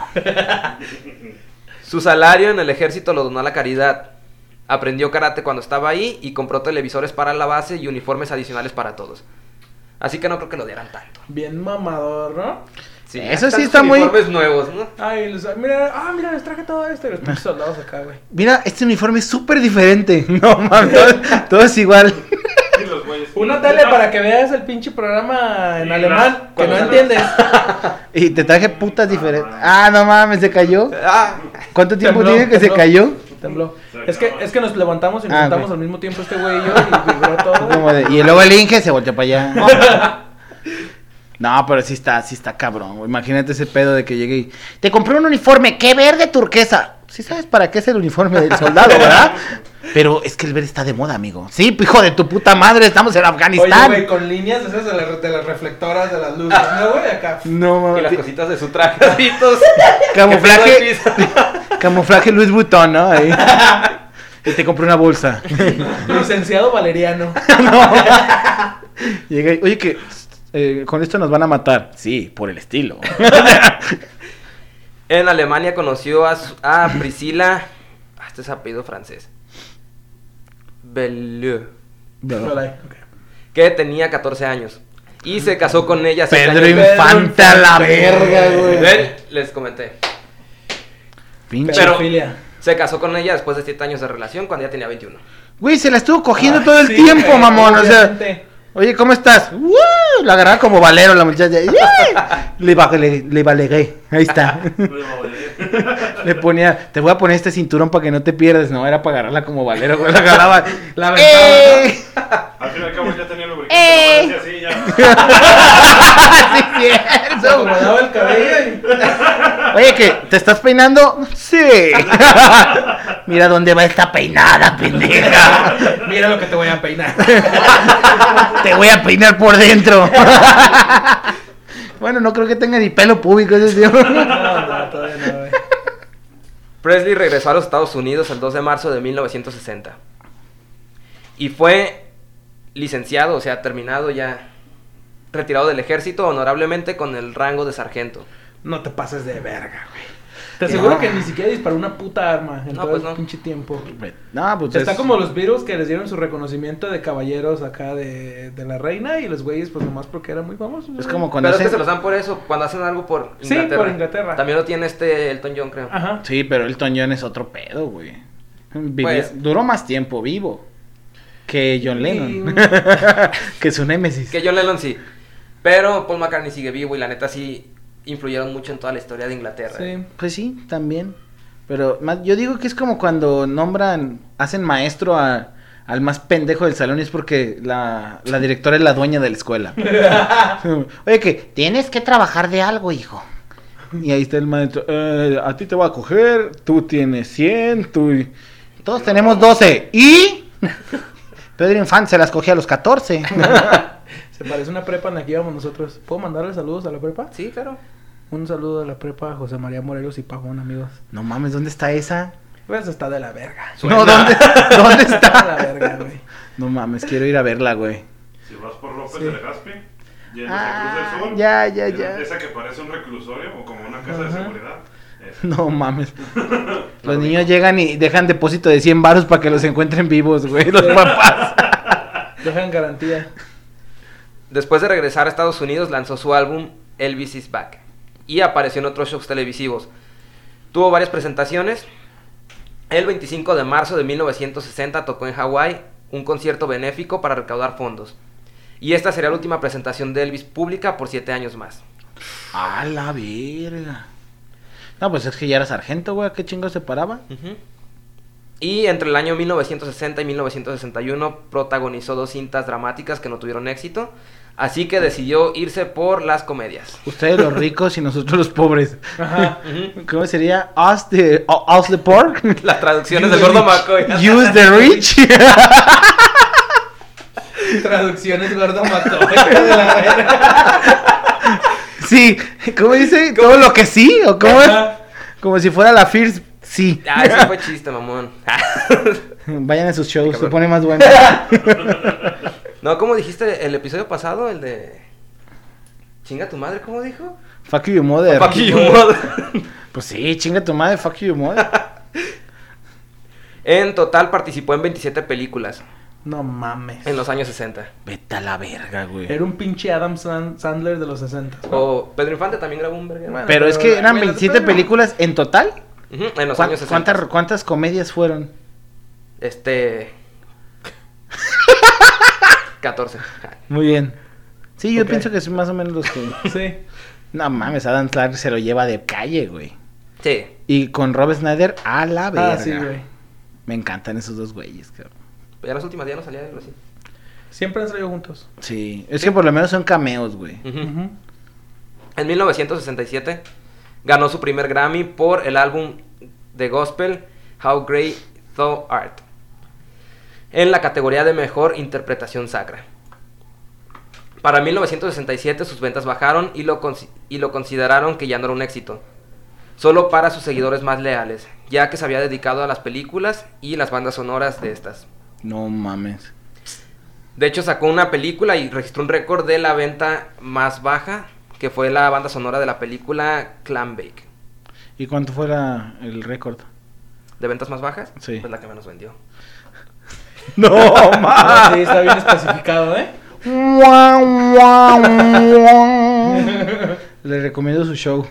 [SPEAKER 2] Su salario en el ejército lo donó a la caridad. Aprendió karate cuando estaba ahí y compró televisores para la base y uniformes adicionales para todos. Así que no creo que lo dieran tanto.
[SPEAKER 4] Bien mamador, ¿no?
[SPEAKER 2] Sí,
[SPEAKER 3] Eso sí está muy-
[SPEAKER 2] uniformes nuevos, ¿no?
[SPEAKER 4] Ay, mira, ah, mira, les traje todo esto y los pinches soldados acá, güey.
[SPEAKER 3] Mira, este uniforme es súper diferente. [laughs] No mames, todo, todo es igual.
[SPEAKER 5] Y los güeyes.
[SPEAKER 4] Una tele para que veas el pinche programa en
[SPEAKER 5] Sí,
[SPEAKER 4] alemán, que no entiendes. [laughs]
[SPEAKER 3] Y te traje putas diferentes. Ah, no mames, se cayó.
[SPEAKER 2] Ah,
[SPEAKER 3] ¿Cuánto tiempo
[SPEAKER 4] Tembló,
[SPEAKER 3] tiene que se cayó?
[SPEAKER 4] Tembló. Es que, es que nos levantamos y nos
[SPEAKER 3] Ah,
[SPEAKER 4] sentamos al mismo tiempo este güey y yo y vibró [laughs] todo.
[SPEAKER 3] De- y luego el Inge se volteó para allá. [laughs] No, pero sí está, sí está cabrón. Imagínate ese pedo de que llegue y te compré un uniforme, qué verde turquesa. Sí sabes para qué es el uniforme del soldado, ¿verdad? [laughs] Pero es que el verde está de moda, amigo. Sí, hijo de tu puta madre, estamos en
[SPEAKER 4] Oye,
[SPEAKER 3] Afganistán.
[SPEAKER 4] güey, con líneas de esas de, la- de las reflectoras de las luces, ¿no, güey? Acá.
[SPEAKER 3] no
[SPEAKER 2] y las
[SPEAKER 3] mames.
[SPEAKER 2] cositas de su trajecitos. [laughs] [laughs]
[SPEAKER 3] Camuflaje, [laughs] camuflaje Luis Butón, ¿no? Ahí. Y te compré una bolsa.
[SPEAKER 4] Licenciado Valeriano.
[SPEAKER 3] Llega y, oye, que eh, con esto nos van a matar. Sí, por el estilo.
[SPEAKER 2] En Alemania conoció a, su- a Priscila. ah, Este es apellido francés. Belleux.
[SPEAKER 4] Hola, ok.
[SPEAKER 2] Que tenía 14 años. Y se casó con ella.
[SPEAKER 3] Pedro Infante a la verga, güey.
[SPEAKER 2] Ven, Les comenté.
[SPEAKER 3] Pinche.
[SPEAKER 2] Pero-. Se casó con ella después de 7 años de relación cuando ella tenía 21.
[SPEAKER 3] Güey, se la estuvo cogiendo todo el
[SPEAKER 4] sí,
[SPEAKER 3] tiempo,
[SPEAKER 4] güey,
[SPEAKER 3] mamón. O sea. Oye, ¿cómo estás? ¡Uh! La agarraba como valero la muchacha. ¡Yeah! Le, le, le balegué. Ahí está. [laughs] Le ponía, te voy a poner este cinturón para que no te pierdas. No, era para agarrarla como valero, güey. La agarraba.
[SPEAKER 4] La aventaba,
[SPEAKER 3] ¡Eh!
[SPEAKER 5] Al fin y al cabo ya tenía lubricante.
[SPEAKER 3] Eh.
[SPEAKER 5] así, ya. [laughs]
[SPEAKER 3] sí,
[SPEAKER 4] Se
[SPEAKER 3] cierto.
[SPEAKER 4] acomodaba el cabello y...
[SPEAKER 3] Oye, ¿qué? ¿Te estás peinando? Sí. [laughs] Mira dónde va esta peinada, pendeja. [laughs]
[SPEAKER 4] Mira lo que te voy a peinar. [laughs]
[SPEAKER 3] Te voy a peinar por dentro. Bueno, no creo que tenga ni pelo público ese tío.
[SPEAKER 4] No, no, todavía no, güey.
[SPEAKER 2] Presley regresó a los Estados Unidos el 2 de marzo de 1960. Y fue licenciado, o sea, terminado ya, retirado del ejército honorablemente con el rango de sargento.
[SPEAKER 4] No te pases de verga, güey. Te aseguro
[SPEAKER 3] No.
[SPEAKER 4] que ni siquiera disparó una puta arma en
[SPEAKER 2] No,
[SPEAKER 4] todo
[SPEAKER 2] pues
[SPEAKER 4] el
[SPEAKER 2] no.
[SPEAKER 4] pinche tiempo.
[SPEAKER 3] No, pues
[SPEAKER 4] Está
[SPEAKER 3] es-
[SPEAKER 4] como los virus que les dieron su reconocimiento de caballeros acá de, de la reina y los güeyes pues nomás porque eran muy famosos.
[SPEAKER 3] Es como cuando
[SPEAKER 2] Pero es que se los dan por eso, cuando hacen algo por
[SPEAKER 4] Sí,
[SPEAKER 2] Inglaterra.
[SPEAKER 4] por Inglaterra.
[SPEAKER 2] También lo tiene este Elton John, creo.
[SPEAKER 4] Ajá.
[SPEAKER 3] Sí, pero Elton John es otro pedo, güey. Vivió-
[SPEAKER 2] Pues-
[SPEAKER 3] Duró más tiempo vivo que John Lennon.
[SPEAKER 4] Sí. [laughs]
[SPEAKER 3] que su némesis.
[SPEAKER 2] Que John Lennon sí. Pero Paul McCartney sigue vivo y la neta sí influyeron mucho en toda la historia de Inglaterra.
[SPEAKER 4] Sí.
[SPEAKER 3] Pues sí, también. Pero más, yo digo que es como cuando nombran, hacen maestro a- al más pendejo del salón y es porque la, la directora es la dueña de la escuela. [laughs] Oye, que tienes que trabajar de algo, hijo. Y ahí está el maestro. "Eh, a ti te voy a coger, tú tienes 100, tú... y- Todos tenemos 12. ¿Y? [laughs] Pedro Infante se las cogió a los 14. [laughs]
[SPEAKER 4] Se parece una prepa en la que íbamos nosotros. ¿Puedo mandarle saludos a la prepa?
[SPEAKER 2] Sí, claro.
[SPEAKER 4] Un saludo a la prepa a José María Morelos y Pajón, amigos.
[SPEAKER 3] no mames, ¿dónde está esa?
[SPEAKER 4] Pues está de la verga.
[SPEAKER 3] No, ¿dónde, [laughs] ¿dónde
[SPEAKER 4] Está de la verga, güey.
[SPEAKER 3] No mames, quiero ir a verla, güey.
[SPEAKER 5] Si vas por López
[SPEAKER 4] Sí.
[SPEAKER 5] de
[SPEAKER 3] Ah,
[SPEAKER 5] a Cruz del Sur.
[SPEAKER 3] ya, ya,
[SPEAKER 5] esa-
[SPEAKER 3] ya.
[SPEAKER 5] Esa que parece un reclusorio o como una casa de seguridad.
[SPEAKER 3] No mames. [laughs] Los niños llegan y dejan depósito de 100 baros para que los encuentren vivos, güey, los papás.
[SPEAKER 4] Dejan garantía.
[SPEAKER 2] Después de regresar a Estados Unidos, lanzó su álbum Elvis is Back y apareció en otros shows televisivos. Tuvo varias presentaciones. El 25 de marzo de 1960 tocó en Hawái un concierto benéfico para recaudar fondos. Y esta sería la última presentación de Elvis pública por siete años más.
[SPEAKER 3] A la verga. No, pues es que ya era sargento, güey, ¿a qué chingo se paraba?
[SPEAKER 2] Y entre el año 1960 y 1961 protagonizó dos cintas dramáticas que no tuvieron éxito. Así que decidió irse por las comedias.
[SPEAKER 3] Ustedes los ricos y nosotros los pobres.
[SPEAKER 4] Ajá.
[SPEAKER 3] ¿Cómo sería? Us the, uh, us the poor?
[SPEAKER 2] Las traducciones del gordo McCoy. [laughs]
[SPEAKER 3] Use the rich? [laughs]
[SPEAKER 4] Traducciones gordo de la verga.
[SPEAKER 3] sí, ¿cómo dice? ¿Todo lo que sí? ¿O cómo?
[SPEAKER 4] Ajá.
[SPEAKER 3] Como si fuera la First, sí.
[SPEAKER 2] Ah, ese fue chiste, mamón. [laughs]
[SPEAKER 3] Vayan a sus shows, se pone más bueno. [laughs]
[SPEAKER 2] no, ¿cómo dijiste el episodio pasado? El de... Chinga tu madre, ¿cómo dijo?
[SPEAKER 3] Fuck you, mother.
[SPEAKER 2] Fuck you, mother. [laughs]
[SPEAKER 3] Pues sí, chinga tu madre, fuck you, mother.
[SPEAKER 2] En total participó en 27 películas
[SPEAKER 4] No mames.
[SPEAKER 2] en los años 60.
[SPEAKER 3] Vete a la verga, güey.
[SPEAKER 4] Era un pinche Adam San- Sandler de los 60. ¿no?
[SPEAKER 2] O Pedro Infante también grabó un verga.
[SPEAKER 4] Bueno.
[SPEAKER 3] Pero es que
[SPEAKER 4] pero,
[SPEAKER 3] eran
[SPEAKER 4] bueno,
[SPEAKER 3] 27
[SPEAKER 4] pero-
[SPEAKER 3] películas en total.
[SPEAKER 2] En los
[SPEAKER 3] ¿Cuán-
[SPEAKER 2] años 60.
[SPEAKER 3] ¿Cuántas, ¿Cuántas comedias fueron?
[SPEAKER 2] Este... 14.
[SPEAKER 3] Muy bien. Sí, yo pienso que son más o menos los que... [laughs]
[SPEAKER 4] Sí.
[SPEAKER 3] No mames, Adam Sandler se lo lleva de calle, güey.
[SPEAKER 2] Sí.
[SPEAKER 3] Y con Rob Snyder a la verga.
[SPEAKER 4] Ah, sí, güey.
[SPEAKER 3] Me encantan esos dos güeyes, cabrón.
[SPEAKER 2] Ya las últimas días no salía algo así.
[SPEAKER 4] Siempre han salido juntos.
[SPEAKER 3] Sí, es que por lo menos son cameos, güey.
[SPEAKER 2] Ujú.
[SPEAKER 4] Ujú.
[SPEAKER 2] En 1967 ganó su primer Grammy por el álbum de gospel How Great Thou Art en la categoría de mejor interpretación sacra. Para 1967 sus ventas bajaron y lo, y lo consideraron que ya no era un éxito, solo para sus seguidores más leales, ya que se había dedicado a las películas y las bandas sonoras de estas.
[SPEAKER 3] No mames.
[SPEAKER 2] De hecho, sacó una película y registró un récord de la venta más baja, que fue la banda sonora de la película Clambake.
[SPEAKER 3] ¿Y cuánto fuera el récord?
[SPEAKER 2] ¿De ventas más bajas?
[SPEAKER 3] Sí.
[SPEAKER 2] Pues la que menos vendió. [laughs]
[SPEAKER 3] No [laughs]
[SPEAKER 4] Ah, sí, está bien especificado, ¿eh? [laughs]
[SPEAKER 3] Le recomiendo su show.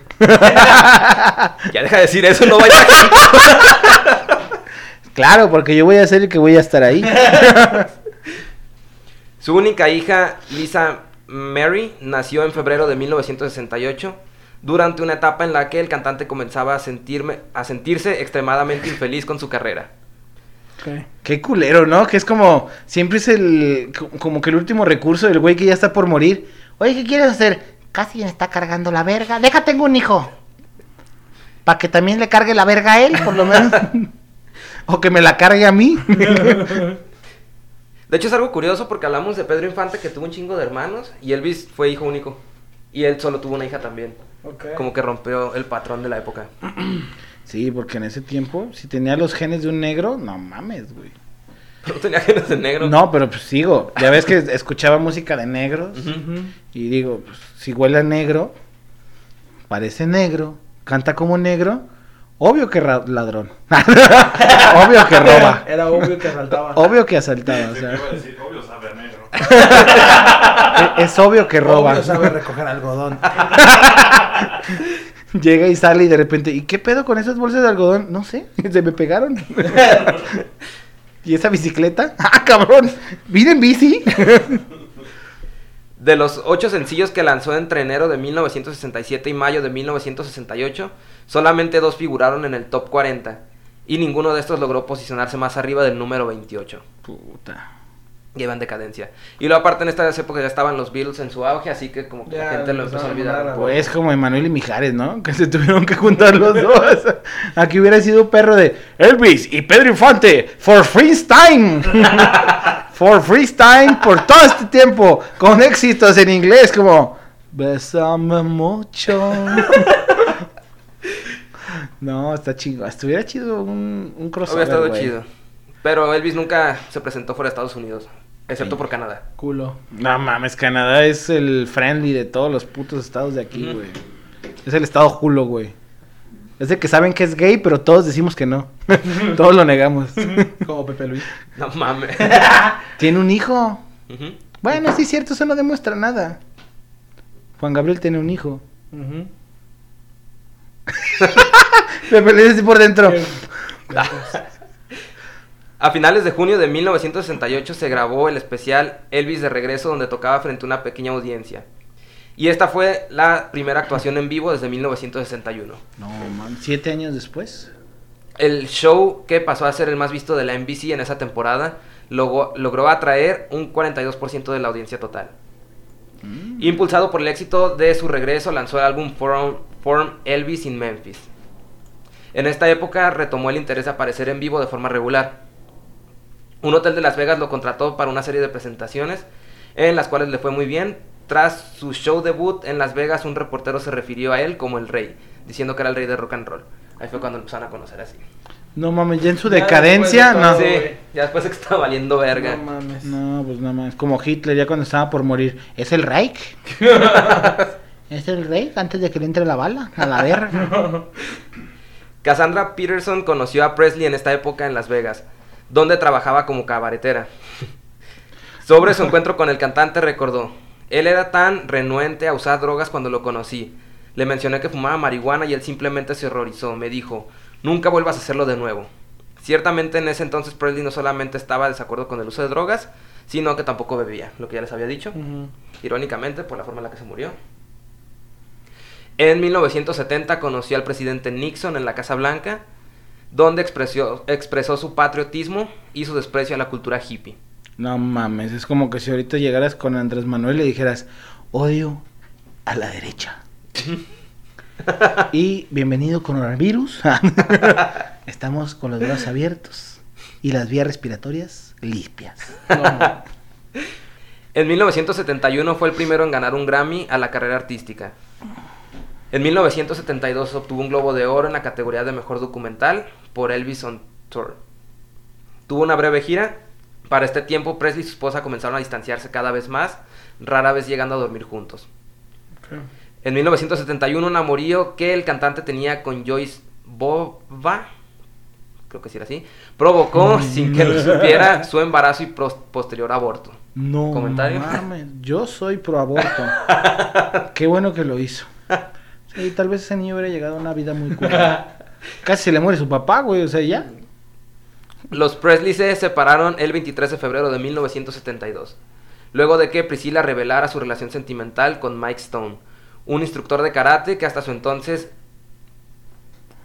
[SPEAKER 2] Ya deja de decir eso, no vaya
[SPEAKER 3] Claro, porque yo voy a ser el que voy a estar ahí.
[SPEAKER 2] Su única hija, Lisa Mary, nació en febrero de 1968, durante una etapa en la que el cantante comenzaba a, sentirme, a sentirse extremadamente infeliz con su carrera.
[SPEAKER 3] Qué culero, ¿no? Que es como, siempre es el, co- como que el último recurso del güey que ya está por morir. Oye, ¿qué quieres hacer? casi me está cargando la verga. Deja, tengo un hijo. Para que también le cargue la verga a él, por lo menos. [laughs] o que me la cargue a mí. [laughs]
[SPEAKER 2] De hecho es algo curioso porque hablamos de Pedro Infante que tuvo un chingo de hermanos y Elvis fue hijo único. Y él solo tuvo una hija también. Como que rompió el patrón de la época. [clears throat]
[SPEAKER 3] sí, porque en ese tiempo, si tenía los genes de un negro, no mames, güey.
[SPEAKER 2] No tenía genes de negro.
[SPEAKER 3] No, pero pues sigo. Ya ves que escuchaba música de negros. Y digo, pues, si huele a negro, parece negro, canta como negro, obvio que ra- ladrón. [laughs] obvio que roba.
[SPEAKER 4] Era obvio que saltaba.
[SPEAKER 3] Obvio que asaltaba. O sea,
[SPEAKER 5] decir, obvio sabe a negro. [laughs]
[SPEAKER 3] es obvio que roba.
[SPEAKER 4] Obvio sabe recoger algodón. [laughs]
[SPEAKER 3] Llega y sale y de repente, ¿y qué pedo con esas bolsas de algodón? No sé, se me pegaron. ¿Y esa bicicleta? ¡Ah, cabrón! ¿Vine en bici?
[SPEAKER 2] De los ocho sencillos que lanzó entre enero de 1967 y mayo de 1968, solamente dos figuraron en el top 40. Y ninguno de estos logró posicionarse más arriba del número 28.
[SPEAKER 3] Puta.
[SPEAKER 2] Lleva en decadencia. Y luego aparte en estas épocas ya estaban los Beatles en su auge, así que como que la gente lo empezó a
[SPEAKER 4] olvidar.
[SPEAKER 3] Pues como Emanuel y Mijares, ¿no? Que se tuvieron que juntar los [laughs] dos. Aquí hubiera sido un perro de Elvis y Pedro Infante for freestyle. [laughs] for freestyle por todo este tiempo. Con éxitos en inglés como Besame mucho. [laughs] no, está chido. Estuviera chido un, un crossover.
[SPEAKER 2] Hubiera estado chido. Pero Elvis nunca se presentó fuera de Estados Unidos, excepto por Canadá.
[SPEAKER 4] Culo.
[SPEAKER 3] No mames, Canadá es el friendly de todos los putos estados de aquí, güey. Es el estado Julo, güey. Es de que saben que es gay, pero todos decimos que no. [laughs] todos lo negamos.
[SPEAKER 4] Como Pepe Luis. [laughs]
[SPEAKER 2] No mames. [laughs]
[SPEAKER 3] Tiene un hijo. Bueno, sí es cierto, eso no demuestra nada. Juan Gabriel tiene un hijo. Pepe dice por dentro.
[SPEAKER 2] A finales de junio de 1968 se grabó el especial Elvis de regreso donde tocaba frente a una pequeña audiencia. Y esta fue la primera actuación en vivo desde 1961.
[SPEAKER 3] No, man, siete años después.
[SPEAKER 2] El show que pasó a ser el más visto de la NBC en esa temporada logró atraer un 42% de la audiencia total. Impulsado por el éxito de su regreso, lanzó el álbum Form, Form Elvis in Memphis. En esta época retomó el interés de aparecer en vivo de forma regular. Un hotel de Las Vegas lo contrató para una serie de presentaciones en las cuales le fue muy bien. Tras su show debut en Las Vegas, un reportero se refirió a él como el rey, diciendo que era el rey de rock and roll. Ahí fue cuando lo empezaron a conocer así.
[SPEAKER 3] No mames, ya en su
[SPEAKER 4] Ya
[SPEAKER 3] decadencia,
[SPEAKER 4] de
[SPEAKER 3] no.
[SPEAKER 2] Sí, ya después de que estaba valiendo verga.
[SPEAKER 4] No mames.
[SPEAKER 3] No, pues nada más. Como Hitler, ya cuando estaba por morir. ¿Es el Reich? [laughs] ¿Es el Reich antes de que le entre la bala? A la verga. [laughs]
[SPEAKER 2] Cassandra Peterson conoció a Presley en esta época en Las Vegas, donde trabajaba como cabaretera. Sobre su encuentro con el cantante recordó, él era tan renuente a usar drogas cuando lo conocí. Le mencioné que fumaba marihuana y él simplemente se horrorizó. Me dijo, nunca vuelvas a hacerlo de nuevo. Ciertamente en ese entonces Presley no solamente estaba de desacuerdo con el uso de drogas, sino que tampoco bebía, lo que ya les había dicho. Irónicamente, por la forma en la que se murió. En 1970 conoció al presidente Nixon en la Casa Blanca, donde expresó, expresó su patriotismo y su desprecio a la cultura hippie.
[SPEAKER 3] No mames, es como que si ahorita llegaras con Andrés Manuel y le dijeras, odio a la derecha. [laughs] y bienvenido coronavirus. [laughs] Estamos con los brazos abiertos y las vías respiratorias limpias.
[SPEAKER 4] No,
[SPEAKER 2] En 1971 fue el primero en ganar un Grammy a la carrera artística. En 1972 obtuvo un Globo de Oro en la categoría de Mejor Documental por Elvis on Tour. Tuvo una breve gira. Para este tiempo, Presley y su esposa comenzaron a distanciarse cada vez más, rara vez llegando a dormir juntos. En 1971, un amorío que el cantante tenía con Joyce Bova, creo que sí era así, provocó, sin que lo supiera, su embarazo y posterior aborto.
[SPEAKER 3] No
[SPEAKER 2] ¿Comentario?
[SPEAKER 3] mames, yo soy pro aborto. [laughs] Qué bueno que lo hizo. Sí, tal vez ese niño hubiera llegado a una vida muy curada. [laughs] Casi se le muere su papá, güey, o sea, ya.
[SPEAKER 2] Los Presley se separaron el 23 de febrero de 1972, luego de que Priscilla revelara su relación sentimental con Mike Stone, un instructor de karate que hasta su entonces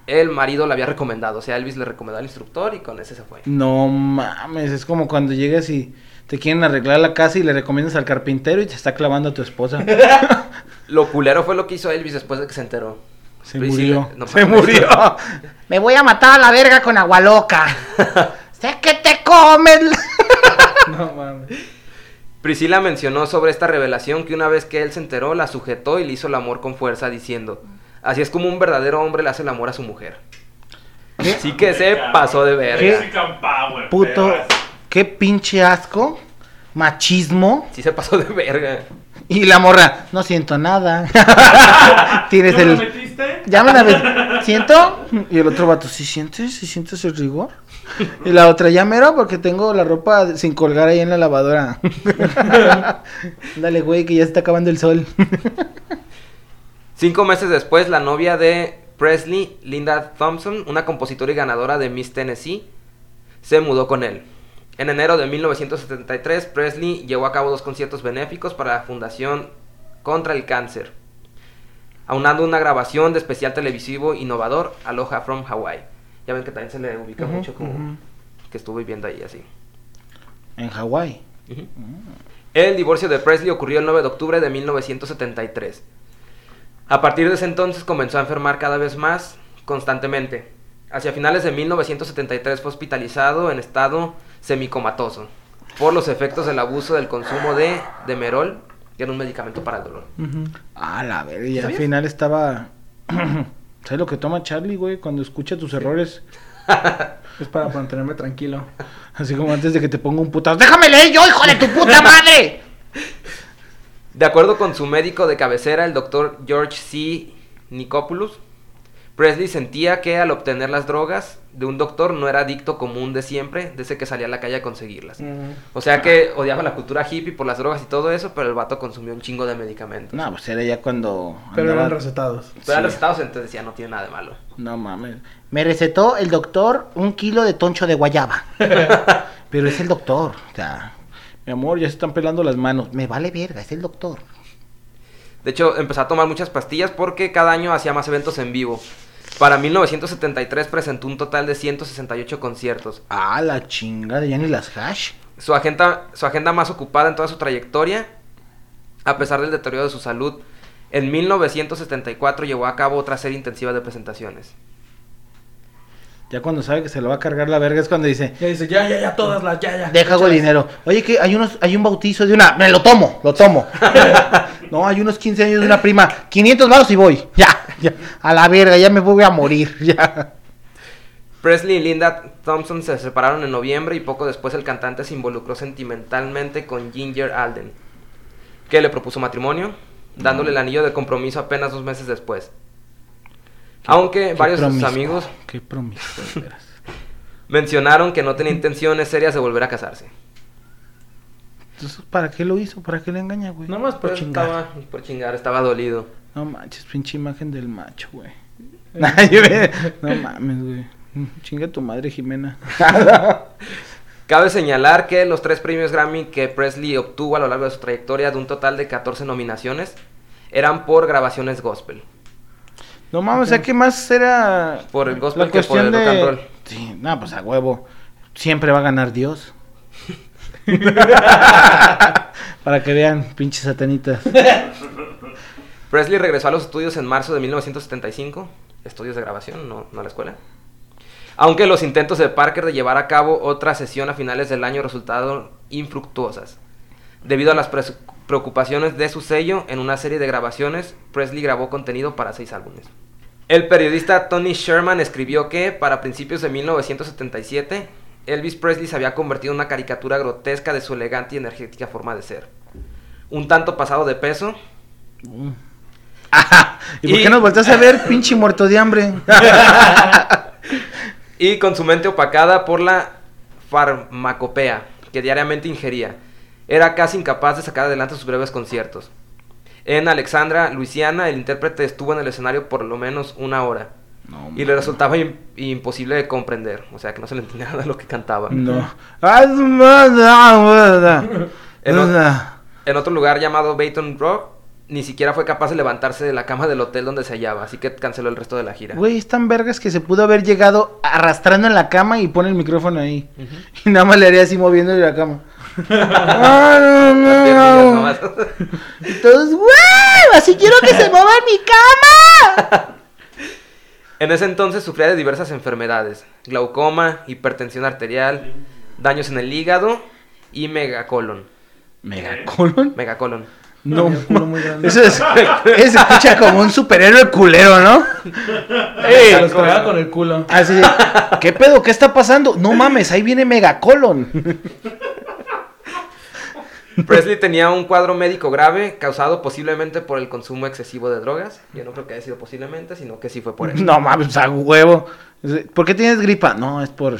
[SPEAKER 2] el marido le había recomendado. O sea, Elvis le recomendó al instructor y con ese se fue.
[SPEAKER 3] No mames, es como cuando llegas y te quieren arreglar la casa y le recomiendas al carpintero y te está clavando a tu esposa. [laughs]
[SPEAKER 2] Lo culero fue lo que hizo Elvis después de que se enteró.
[SPEAKER 3] Se
[SPEAKER 2] Priscila-
[SPEAKER 3] murió.
[SPEAKER 2] no
[SPEAKER 3] se murió. [laughs] Me voy a matar a la verga con agua loca. [laughs] sé que te comes. [laughs]
[SPEAKER 4] No mames.
[SPEAKER 2] Priscila mencionó sobre esta revelación que una vez que él se enteró, la sujetó y le hizo el amor con fuerza, diciendo: Así es como un verdadero hombre le hace el amor a su mujer. Sí que se pasó de verga.
[SPEAKER 3] Puto, qué pinche asco. Machismo.
[SPEAKER 2] Sí se pasó de verga.
[SPEAKER 3] Y la morra, no siento nada. [laughs] Tienes
[SPEAKER 5] ¿Tú me lo
[SPEAKER 3] el.
[SPEAKER 5] metiste?
[SPEAKER 3] Ya me la. ¿Siento? Y el otro vato, ¿sí sientes? ¿Sí sientes el rigor? Y la otra, ya mero porque tengo la ropa sin colgar ahí en la lavadora. [laughs] Dale, güey, que ya se está acabando el sol.
[SPEAKER 2] Cinco meses después, la novia de Presley, Linda Thompson, una compositora y ganadora de Miss Tennessee, se mudó con él. En enero de 1973, Presley llevó a cabo dos conciertos benéficos para la Fundación contra el Cáncer, aunando una grabación de especial televisivo innovador, Aloha from Hawaii. Ya ven que también se le ubica mucho como que estuvo viviendo ahí así.
[SPEAKER 3] En Hawái.
[SPEAKER 2] El divorcio de Presley ocurrió el 9 de octubre de 1973. A partir de ese entonces comenzó a enfermar cada vez más constantemente. Hacia finales de 1973 fue hospitalizado en estado semicomatoso por los efectos del abuso del consumo de Demerol, que era un medicamento para el dolor.
[SPEAKER 3] Ah, la verga, y al final estaba. [clears throat] ¿Sabes lo que toma Charlie, güey? Cuando escucha tus errores. [laughs]
[SPEAKER 4] Es para mantenerme tranquilo.
[SPEAKER 3] Así como antes de que te ponga un putazo. ¡Déjame leer yo, hijo de tu puta madre!
[SPEAKER 2] De acuerdo con su médico de cabecera, el doctor George C. Nicopoulos, Presley sentía que al obtener las drogas de un doctor no era adicto común de siempre, desde que salía a la calle a conseguirlas. O sea que odiaba la cultura hippie por las drogas y todo eso, pero el vato consumió un chingo de medicamentos.
[SPEAKER 3] No, pues era ya cuando.
[SPEAKER 4] Pero
[SPEAKER 3] andaba-
[SPEAKER 4] eran recetados.
[SPEAKER 2] Pero
[SPEAKER 3] sí.
[SPEAKER 2] los estados entonces decía, no tiene nada de malo.
[SPEAKER 3] No mames. Me recetó el doctor un kilo de toncho de guayaba. [laughs] Pero es el doctor. O sea, mi amor, ya se están pelando las manos. Me vale verga, es el doctor.
[SPEAKER 2] De hecho, empezó a tomar muchas pastillas porque cada año hacía más eventos en vivo. Para 1973 presentó un total de 168 conciertos.
[SPEAKER 3] Ah, la chingada, ya ni las hash.
[SPEAKER 2] Su agenda, su agenda más ocupada en toda su trayectoria, a pesar del deterioro de su salud, en 1974 llevó a cabo otra serie intensiva de presentaciones.
[SPEAKER 3] Ya cuando sabe que se lo va a cargar la verga es cuando dice,
[SPEAKER 4] Ya dice, ya, ya, ya, todas las, ya, ya.
[SPEAKER 3] deja el dinero. Oye, que hay unos, hay un bautizo de una, me lo tomo, lo tomo. [laughs] no, hay unos 15 años de una prima, 500 varos y voy. Ya, ya, a la verga, ya me voy a morir. [laughs] Ya.
[SPEAKER 2] Presley y Linda Thompson se separaron en noviembre y poco después el cantante se involucró sentimentalmente con Ginger Alden, que le propuso matrimonio, dándole el anillo de compromiso apenas dos meses después. Aunque
[SPEAKER 3] Qué
[SPEAKER 2] varios de sus amigos
[SPEAKER 3] Qué promiscuo, [laughs]
[SPEAKER 2] mencionaron que no tenía intenciones serias de volver a casarse.
[SPEAKER 3] Entonces, ¿para qué lo hizo? ¿Para qué le engaña, güey?
[SPEAKER 4] Nada más por
[SPEAKER 2] Pero
[SPEAKER 4] chingar.
[SPEAKER 2] Estaba, por chingar, estaba dolido.
[SPEAKER 3] No manches, pinche imagen del macho, güey, [laughs] no mames, güey. Chinga tu madre, Jimena. [laughs]
[SPEAKER 2] Cabe señalar que los tres premios Grammy que Presley obtuvo a lo largo de su trayectoria, de un total de 14 nominaciones, eran por grabaciones gospel.
[SPEAKER 3] No mames, o sea, ¿qué más era?
[SPEAKER 2] Por el gospel que por el rock and roll.
[SPEAKER 3] Sí, no, pues a huevo. Siempre va a ganar Dios. [laughs] Para que vean, pinches satanitas. [laughs]
[SPEAKER 2] Presley regresó a los estudios en marzo de 1975, estudios de grabación, no, no a la escuela. Aunque los intentos de Parker de llevar a cabo otra sesión a finales del año resultaron infructuosas. Debido a las preocupaciones de su sello en una serie de grabaciones, Presley grabó contenido para seis álbumes. El periodista Tony Sherman escribió que, para principios de 1977, Elvis Presley se había convertido en una caricatura grotesca de su elegante y energética forma de ser. Un tanto pasado de peso. [laughs]
[SPEAKER 3] ¿Y por qué nos volteas a ver, [laughs] pinche muerto de hambre? [laughs]
[SPEAKER 2] y con su mente opacada por la farmacopea que diariamente ingería. Era casi incapaz de sacar adelante sus breves conciertos. En Alexandra, Luisiana, el intérprete estuvo en el escenario por lo menos una hora.
[SPEAKER 3] No,
[SPEAKER 2] Y le resultaba im- imposible de comprender. O sea, que no se le entendía [laughs] nada de lo que cantaba.
[SPEAKER 3] No.
[SPEAKER 2] En, o- en otro lugar llamado Baton Rock, ni siquiera fue capaz de levantarse de la cama del hotel donde se hallaba. Así que canceló el resto de la gira.
[SPEAKER 3] Güey, es tan vergas que se pudo haber llegado arrastrando en la cama y pone el micrófono ahí. Y nada más le haría así moviéndole la cama. Ah, no, no. todos, [laughs] güey, así quiero que se [laughs] mueva en mi cama.
[SPEAKER 2] En ese entonces sufría de diversas enfermedades, glaucoma, hipertensión arterial, daños en el hígado y megacolon.
[SPEAKER 3] ¿Megacolon?
[SPEAKER 2] Megacolon.
[SPEAKER 3] No,
[SPEAKER 4] muy grande.
[SPEAKER 3] eso es, eso se escucha como un superhéroe culero, ¿no? [laughs]
[SPEAKER 4] Se los pegaba con el culo.
[SPEAKER 3] Así de, ¿qué pedo? ¿Qué está pasando? No mames, ahí viene Megacolon.
[SPEAKER 2] Presley tenía un cuadro médico grave causado posiblemente por el consumo excesivo de drogas. Yo no creo que haya sido posiblemente, sino que sí fue por eso.
[SPEAKER 3] No mames, a huevo. ¿Por qué tienes gripa? No, es por.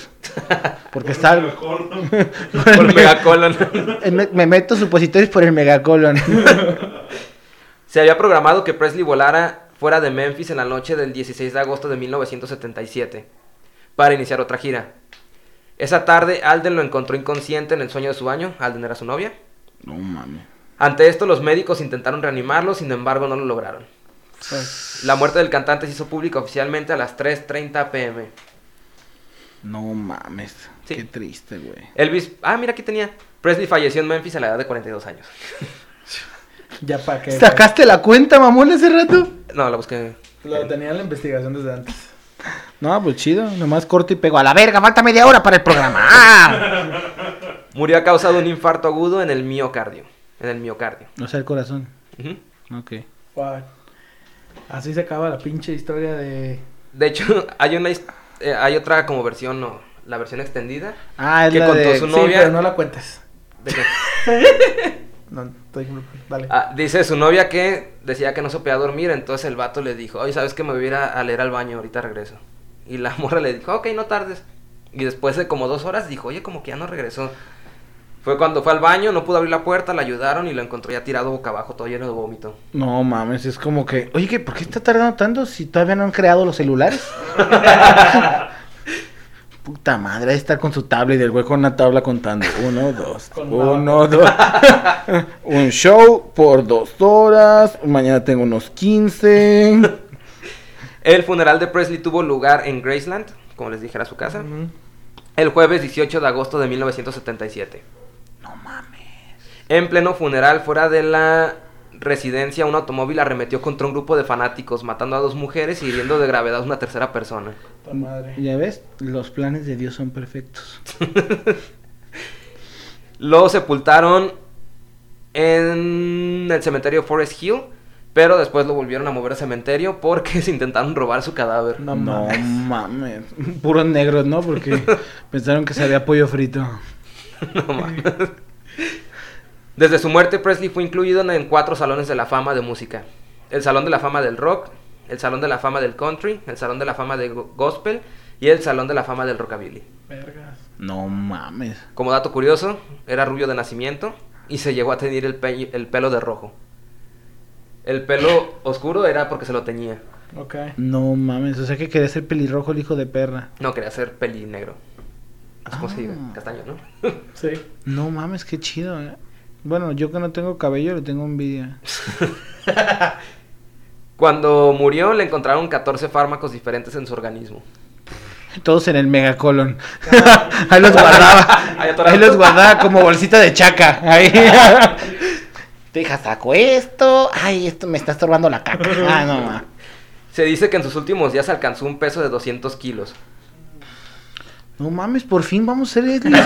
[SPEAKER 3] Porque está.
[SPEAKER 2] Por el [laughs] megacolon. [laughs]
[SPEAKER 3] Me, me meto supositorios por el megacolon. [laughs]
[SPEAKER 2] Se había programado que Presley volara fuera de Memphis en la noche del 16 de agosto de 1977 para iniciar otra gira. Esa tarde Alden lo encontró inconsciente en el sueño de su baño. Alden era su novia.
[SPEAKER 3] No mames.
[SPEAKER 2] Ante esto los médicos intentaron reanimarlo, sin embargo no lo lograron.
[SPEAKER 4] Pues,
[SPEAKER 2] La muerte del cantante se hizo pública oficialmente a las 3.30 pm.
[SPEAKER 3] No mames.
[SPEAKER 2] Sí.
[SPEAKER 3] Qué triste, güey.
[SPEAKER 2] Elvis, ah, mira aquí tenía. Presley falleció en Memphis a la edad de 42 años.
[SPEAKER 4] ya para qué.
[SPEAKER 3] ¿Sacaste la cuenta, mamón, hace rato?
[SPEAKER 2] No, la busqué.
[SPEAKER 4] Lo tenía en la investigación desde antes.
[SPEAKER 3] No, pues chido. Nomás corto y pego. A la verga, falta media hora para el programa. [laughs]
[SPEAKER 2] Murió a causa de un infarto agudo en el miocardio. En el miocardio.
[SPEAKER 3] O sea, el corazón.
[SPEAKER 2] Ujú.
[SPEAKER 3] Ok.
[SPEAKER 4] Fuck. Así se acaba la pinche historia de.
[SPEAKER 2] De hecho, [laughs] hay una eh, hay otra como versión, no, la versión extendida.
[SPEAKER 3] Ah, es
[SPEAKER 2] Que
[SPEAKER 3] la
[SPEAKER 2] contó
[SPEAKER 3] de...
[SPEAKER 2] su
[SPEAKER 4] Sí,
[SPEAKER 2] novia.
[SPEAKER 4] pero no la cuentes.
[SPEAKER 2] de que- [laughs]
[SPEAKER 4] No, estoy... Vale.
[SPEAKER 2] ah, dice su novia que decía que no se podía dormir, entonces el vato le dijo, oye, ¿sabes que me voy a ir a, a leer al baño? Ahorita regreso. Y la [laughs] morra le dijo, ok, no tardes. Y después de como dos horas dijo, oye, como que ya no regresó. Fue cuando fue al baño, no pudo abrir la puerta, la ayudaron y lo encontró ya tirado boca abajo, todo lleno de vómito.
[SPEAKER 3] No mames, es como que... Oye, ¿qué- ¿por qué está tardando tanto si todavía no han creado los celulares? [laughs] Puta madre, ahí está con su tablet y el güey con una tabla contando. Uno, dos, uno, dos. [laughs] Un show por dos horas. Mañana tengo unos 15.
[SPEAKER 2] El funeral de Presley tuvo lugar en Graceland, como les dije, era su casa, el jueves 18 de agosto de 1977. En pleno funeral, fuera de la residencia, un automóvil arremetió contra un grupo de fanáticos, matando a dos mujeres y hiriendo de gravedad a una tercera persona.
[SPEAKER 4] Puta madre.
[SPEAKER 3] Ya ves, los planes de Dios son perfectos. [laughs]
[SPEAKER 2] Lo sepultaron en el cementerio Forest Hill, pero después lo volvieron a mover al cementerio porque [laughs] se intentaron robar su cadáver.
[SPEAKER 4] No,
[SPEAKER 3] No
[SPEAKER 4] mames.
[SPEAKER 3] mames. Puros negros, ¿no? Porque [laughs] pensaron que sabía pollo frito.
[SPEAKER 2] No mames. Desde su muerte, Presley fue incluido en- cuatro salones de la fama de música. El Salón de la Fama del Rock, el Salón de la Fama del Country, el Salón de la Fama del go- Gospel y el Salón de la Fama del Rockabilly.
[SPEAKER 4] Vergas.
[SPEAKER 3] No mames.
[SPEAKER 2] Como dato curioso, era rubio de nacimiento y se llegó a teñir el, pe- el pelo de rojo. El pelo oscuro era porque se lo teñía.
[SPEAKER 4] Ok.
[SPEAKER 3] No mames. O sea que quería ser pelirrojo el hijo de perra.
[SPEAKER 2] No, quería ser peli negro. Así como se diga,
[SPEAKER 3] Ah.
[SPEAKER 2] castaño, ¿no?
[SPEAKER 4] Sí.
[SPEAKER 3] No mames, qué chido, eh. Bueno, yo que no tengo cabello le tengo envidia. [laughs]
[SPEAKER 2] Cuando murió le encontraron 14 fármacos diferentes en su organismo.
[SPEAKER 3] Todos en el megacolon. [laughs] Ahí los guardaba.
[SPEAKER 2] Ahí
[SPEAKER 3] los guardaba como bolsita de chaca. Ahí. [laughs] Deja, saco esto. Ay, esto me está estorbando la caca. Ah, no ma.
[SPEAKER 2] Se dice que en sus últimos días alcanzó un peso de 200 kilos.
[SPEAKER 3] No mames, por fin vamos a ser Edlis.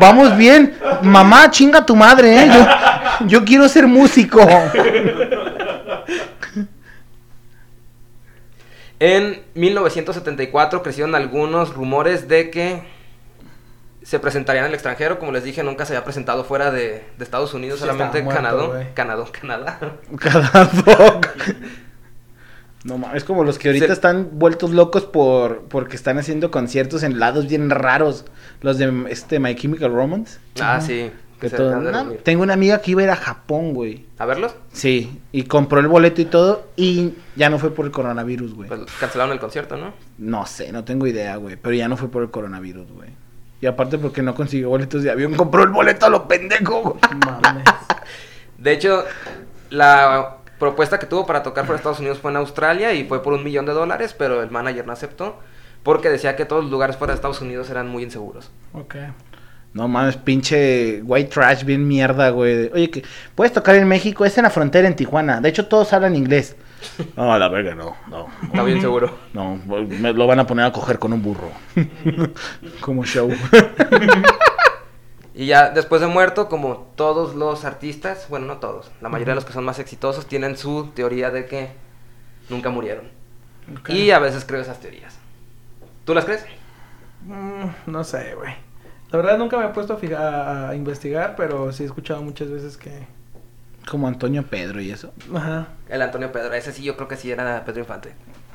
[SPEAKER 3] Vamos bien. Mamá, chinga tu madre, eh. Yo, yo quiero ser músico.
[SPEAKER 2] En 1974 crecieron algunos rumores de que se presentaría en el extranjero. Como les dije, nunca se había presentado fuera de, de Estados Unidos,
[SPEAKER 4] Sí,
[SPEAKER 2] solamente
[SPEAKER 4] muerto,
[SPEAKER 2] Canadá. Canadá, Canadá. [laughs]
[SPEAKER 3] No mames, es como los que ahorita
[SPEAKER 2] Se-
[SPEAKER 3] están vueltos locos por porque están haciendo conciertos en lados bien raros. Los de este My Chemical Romance.
[SPEAKER 2] Ah, sí.
[SPEAKER 3] Que
[SPEAKER 2] que
[SPEAKER 3] todo- no, tengo una amiga que iba a ir a Japón, güey.
[SPEAKER 2] ¿A verlos?
[SPEAKER 3] Sí, y compró el boleto y todo y ya no fue por el coronavirus, güey.
[SPEAKER 2] Pues cancelaron el concierto, ¿no?
[SPEAKER 3] No sé, no tengo idea, güey, pero ya no fue por el coronavirus, güey. Y aparte porque no consiguió boletos de avión, [laughs] compró el boleto a lo pendejo. güey.
[SPEAKER 4] Mames. [laughs]
[SPEAKER 2] De hecho, la propuesta que tuvo para tocar fuera de Estados Unidos fue en Australia y fue por un millón de dólares, pero el manager no aceptó porque decía que todos los lugares fuera de Estados Unidos eran muy inseguros.
[SPEAKER 4] Ok.
[SPEAKER 3] No mames, pinche white trash, bien mierda, güey. Oye, que puedes tocar en México, es en la frontera en Tijuana. De hecho, todos hablan inglés. [laughs] No, a la verga, no, no.
[SPEAKER 2] Está bien seguro.
[SPEAKER 3] No, me lo van a poner a coger con un burro. [laughs] Como show. [laughs]
[SPEAKER 2] Y ya después de muerto, como todos los artistas, bueno, no todos, la mayoría de los que son más exitosos tienen su teoría de que nunca murieron. Y a veces creo esas teorías. ¿Tú las crees?
[SPEAKER 4] Mm, no sé, güey. La verdad nunca me he puesto a, investigar, pero sí he escuchado muchas veces que...
[SPEAKER 3] Como Antonio Pedro y eso.
[SPEAKER 4] Ajá.
[SPEAKER 2] El Antonio Pedro, ese sí, yo creo que sí era Pedro Infante.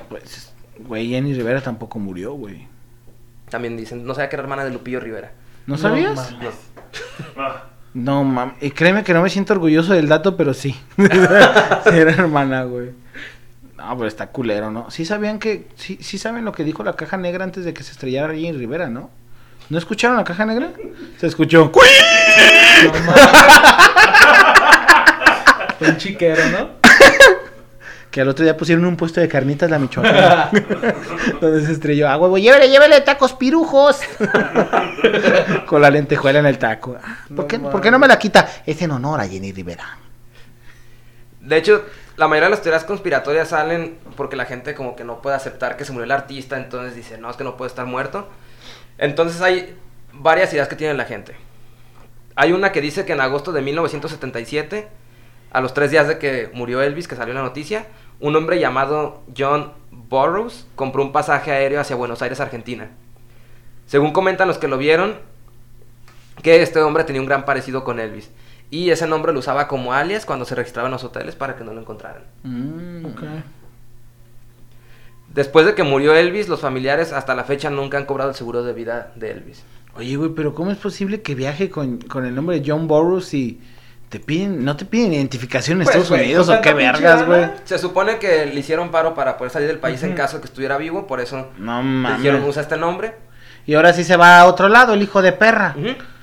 [SPEAKER 3] Pues, güey, Jenny Rivera tampoco murió, güey.
[SPEAKER 2] También dicen, no sabía que era hermana de Lupillo Rivera.
[SPEAKER 3] ¿No sabías?
[SPEAKER 2] No.
[SPEAKER 5] Ah, [laughs]
[SPEAKER 3] No, mames. Y créeme que no me siento orgulloso del dato, pero sí. [laughs] sí era hermana, güey. No, pero está culero, ¿no? Sí sabían que... Sí, sí saben lo que dijo la caja negra antes de que se estrellara Jenny Rivera, ¿no? ¿No escucharon la caja negra? Se escuchó... [laughs]
[SPEAKER 4] No. Un chiquero, ¿no?
[SPEAKER 3] Que al otro día pusieron un puesto de carnitas la Michoacán. [laughs] donde se estrelló. Ah, huevo, llévele, llévele tacos pirujos. [laughs] Con la lentejuela en el taco. Ah, ¿Por,
[SPEAKER 4] No
[SPEAKER 3] qué. ¿Por qué no me la quita? Es en honor a Jenny Rivera.
[SPEAKER 2] De hecho, la mayoría de las teorías conspiratorias salen porque la gente como que no puede aceptar que se murió el artista, entonces dice, no, es que no puede estar muerto. Entonces hay varias ideas que tiene la gente. Hay una que dice que en agosto de 1977, a los tres días de que murió Elvis, que salió la noticia, un hombre llamado John Burroughs compró un pasaje aéreo hacia Buenos Aires, Argentina. Según comentan los que lo vieron, que este hombre tenía un gran parecido con Elvis. Y ese nombre lo usaba como alias cuando se registraba en los hoteles para que no lo encontraran.
[SPEAKER 3] Mm.
[SPEAKER 4] Ok.
[SPEAKER 2] Después de que murió Elvis, los familiares hasta la fecha nunca han cobrado el seguro de vida de Elvis.
[SPEAKER 3] Oye, güey, pero ¿cómo es posible que viaje con, con el nombre de John Burroughs y te piden, no te piden identificación en
[SPEAKER 4] Pues,
[SPEAKER 3] Estados Unidos o qué vergas, güey?
[SPEAKER 2] Se supone que le hicieron paro para poder salir del país en caso de que estuviera vivo, por eso
[SPEAKER 3] No
[SPEAKER 2] le dijeron
[SPEAKER 3] mames.
[SPEAKER 2] usa este nombre.
[SPEAKER 3] Y ahora sí se va a otro lado, el hijo de perra.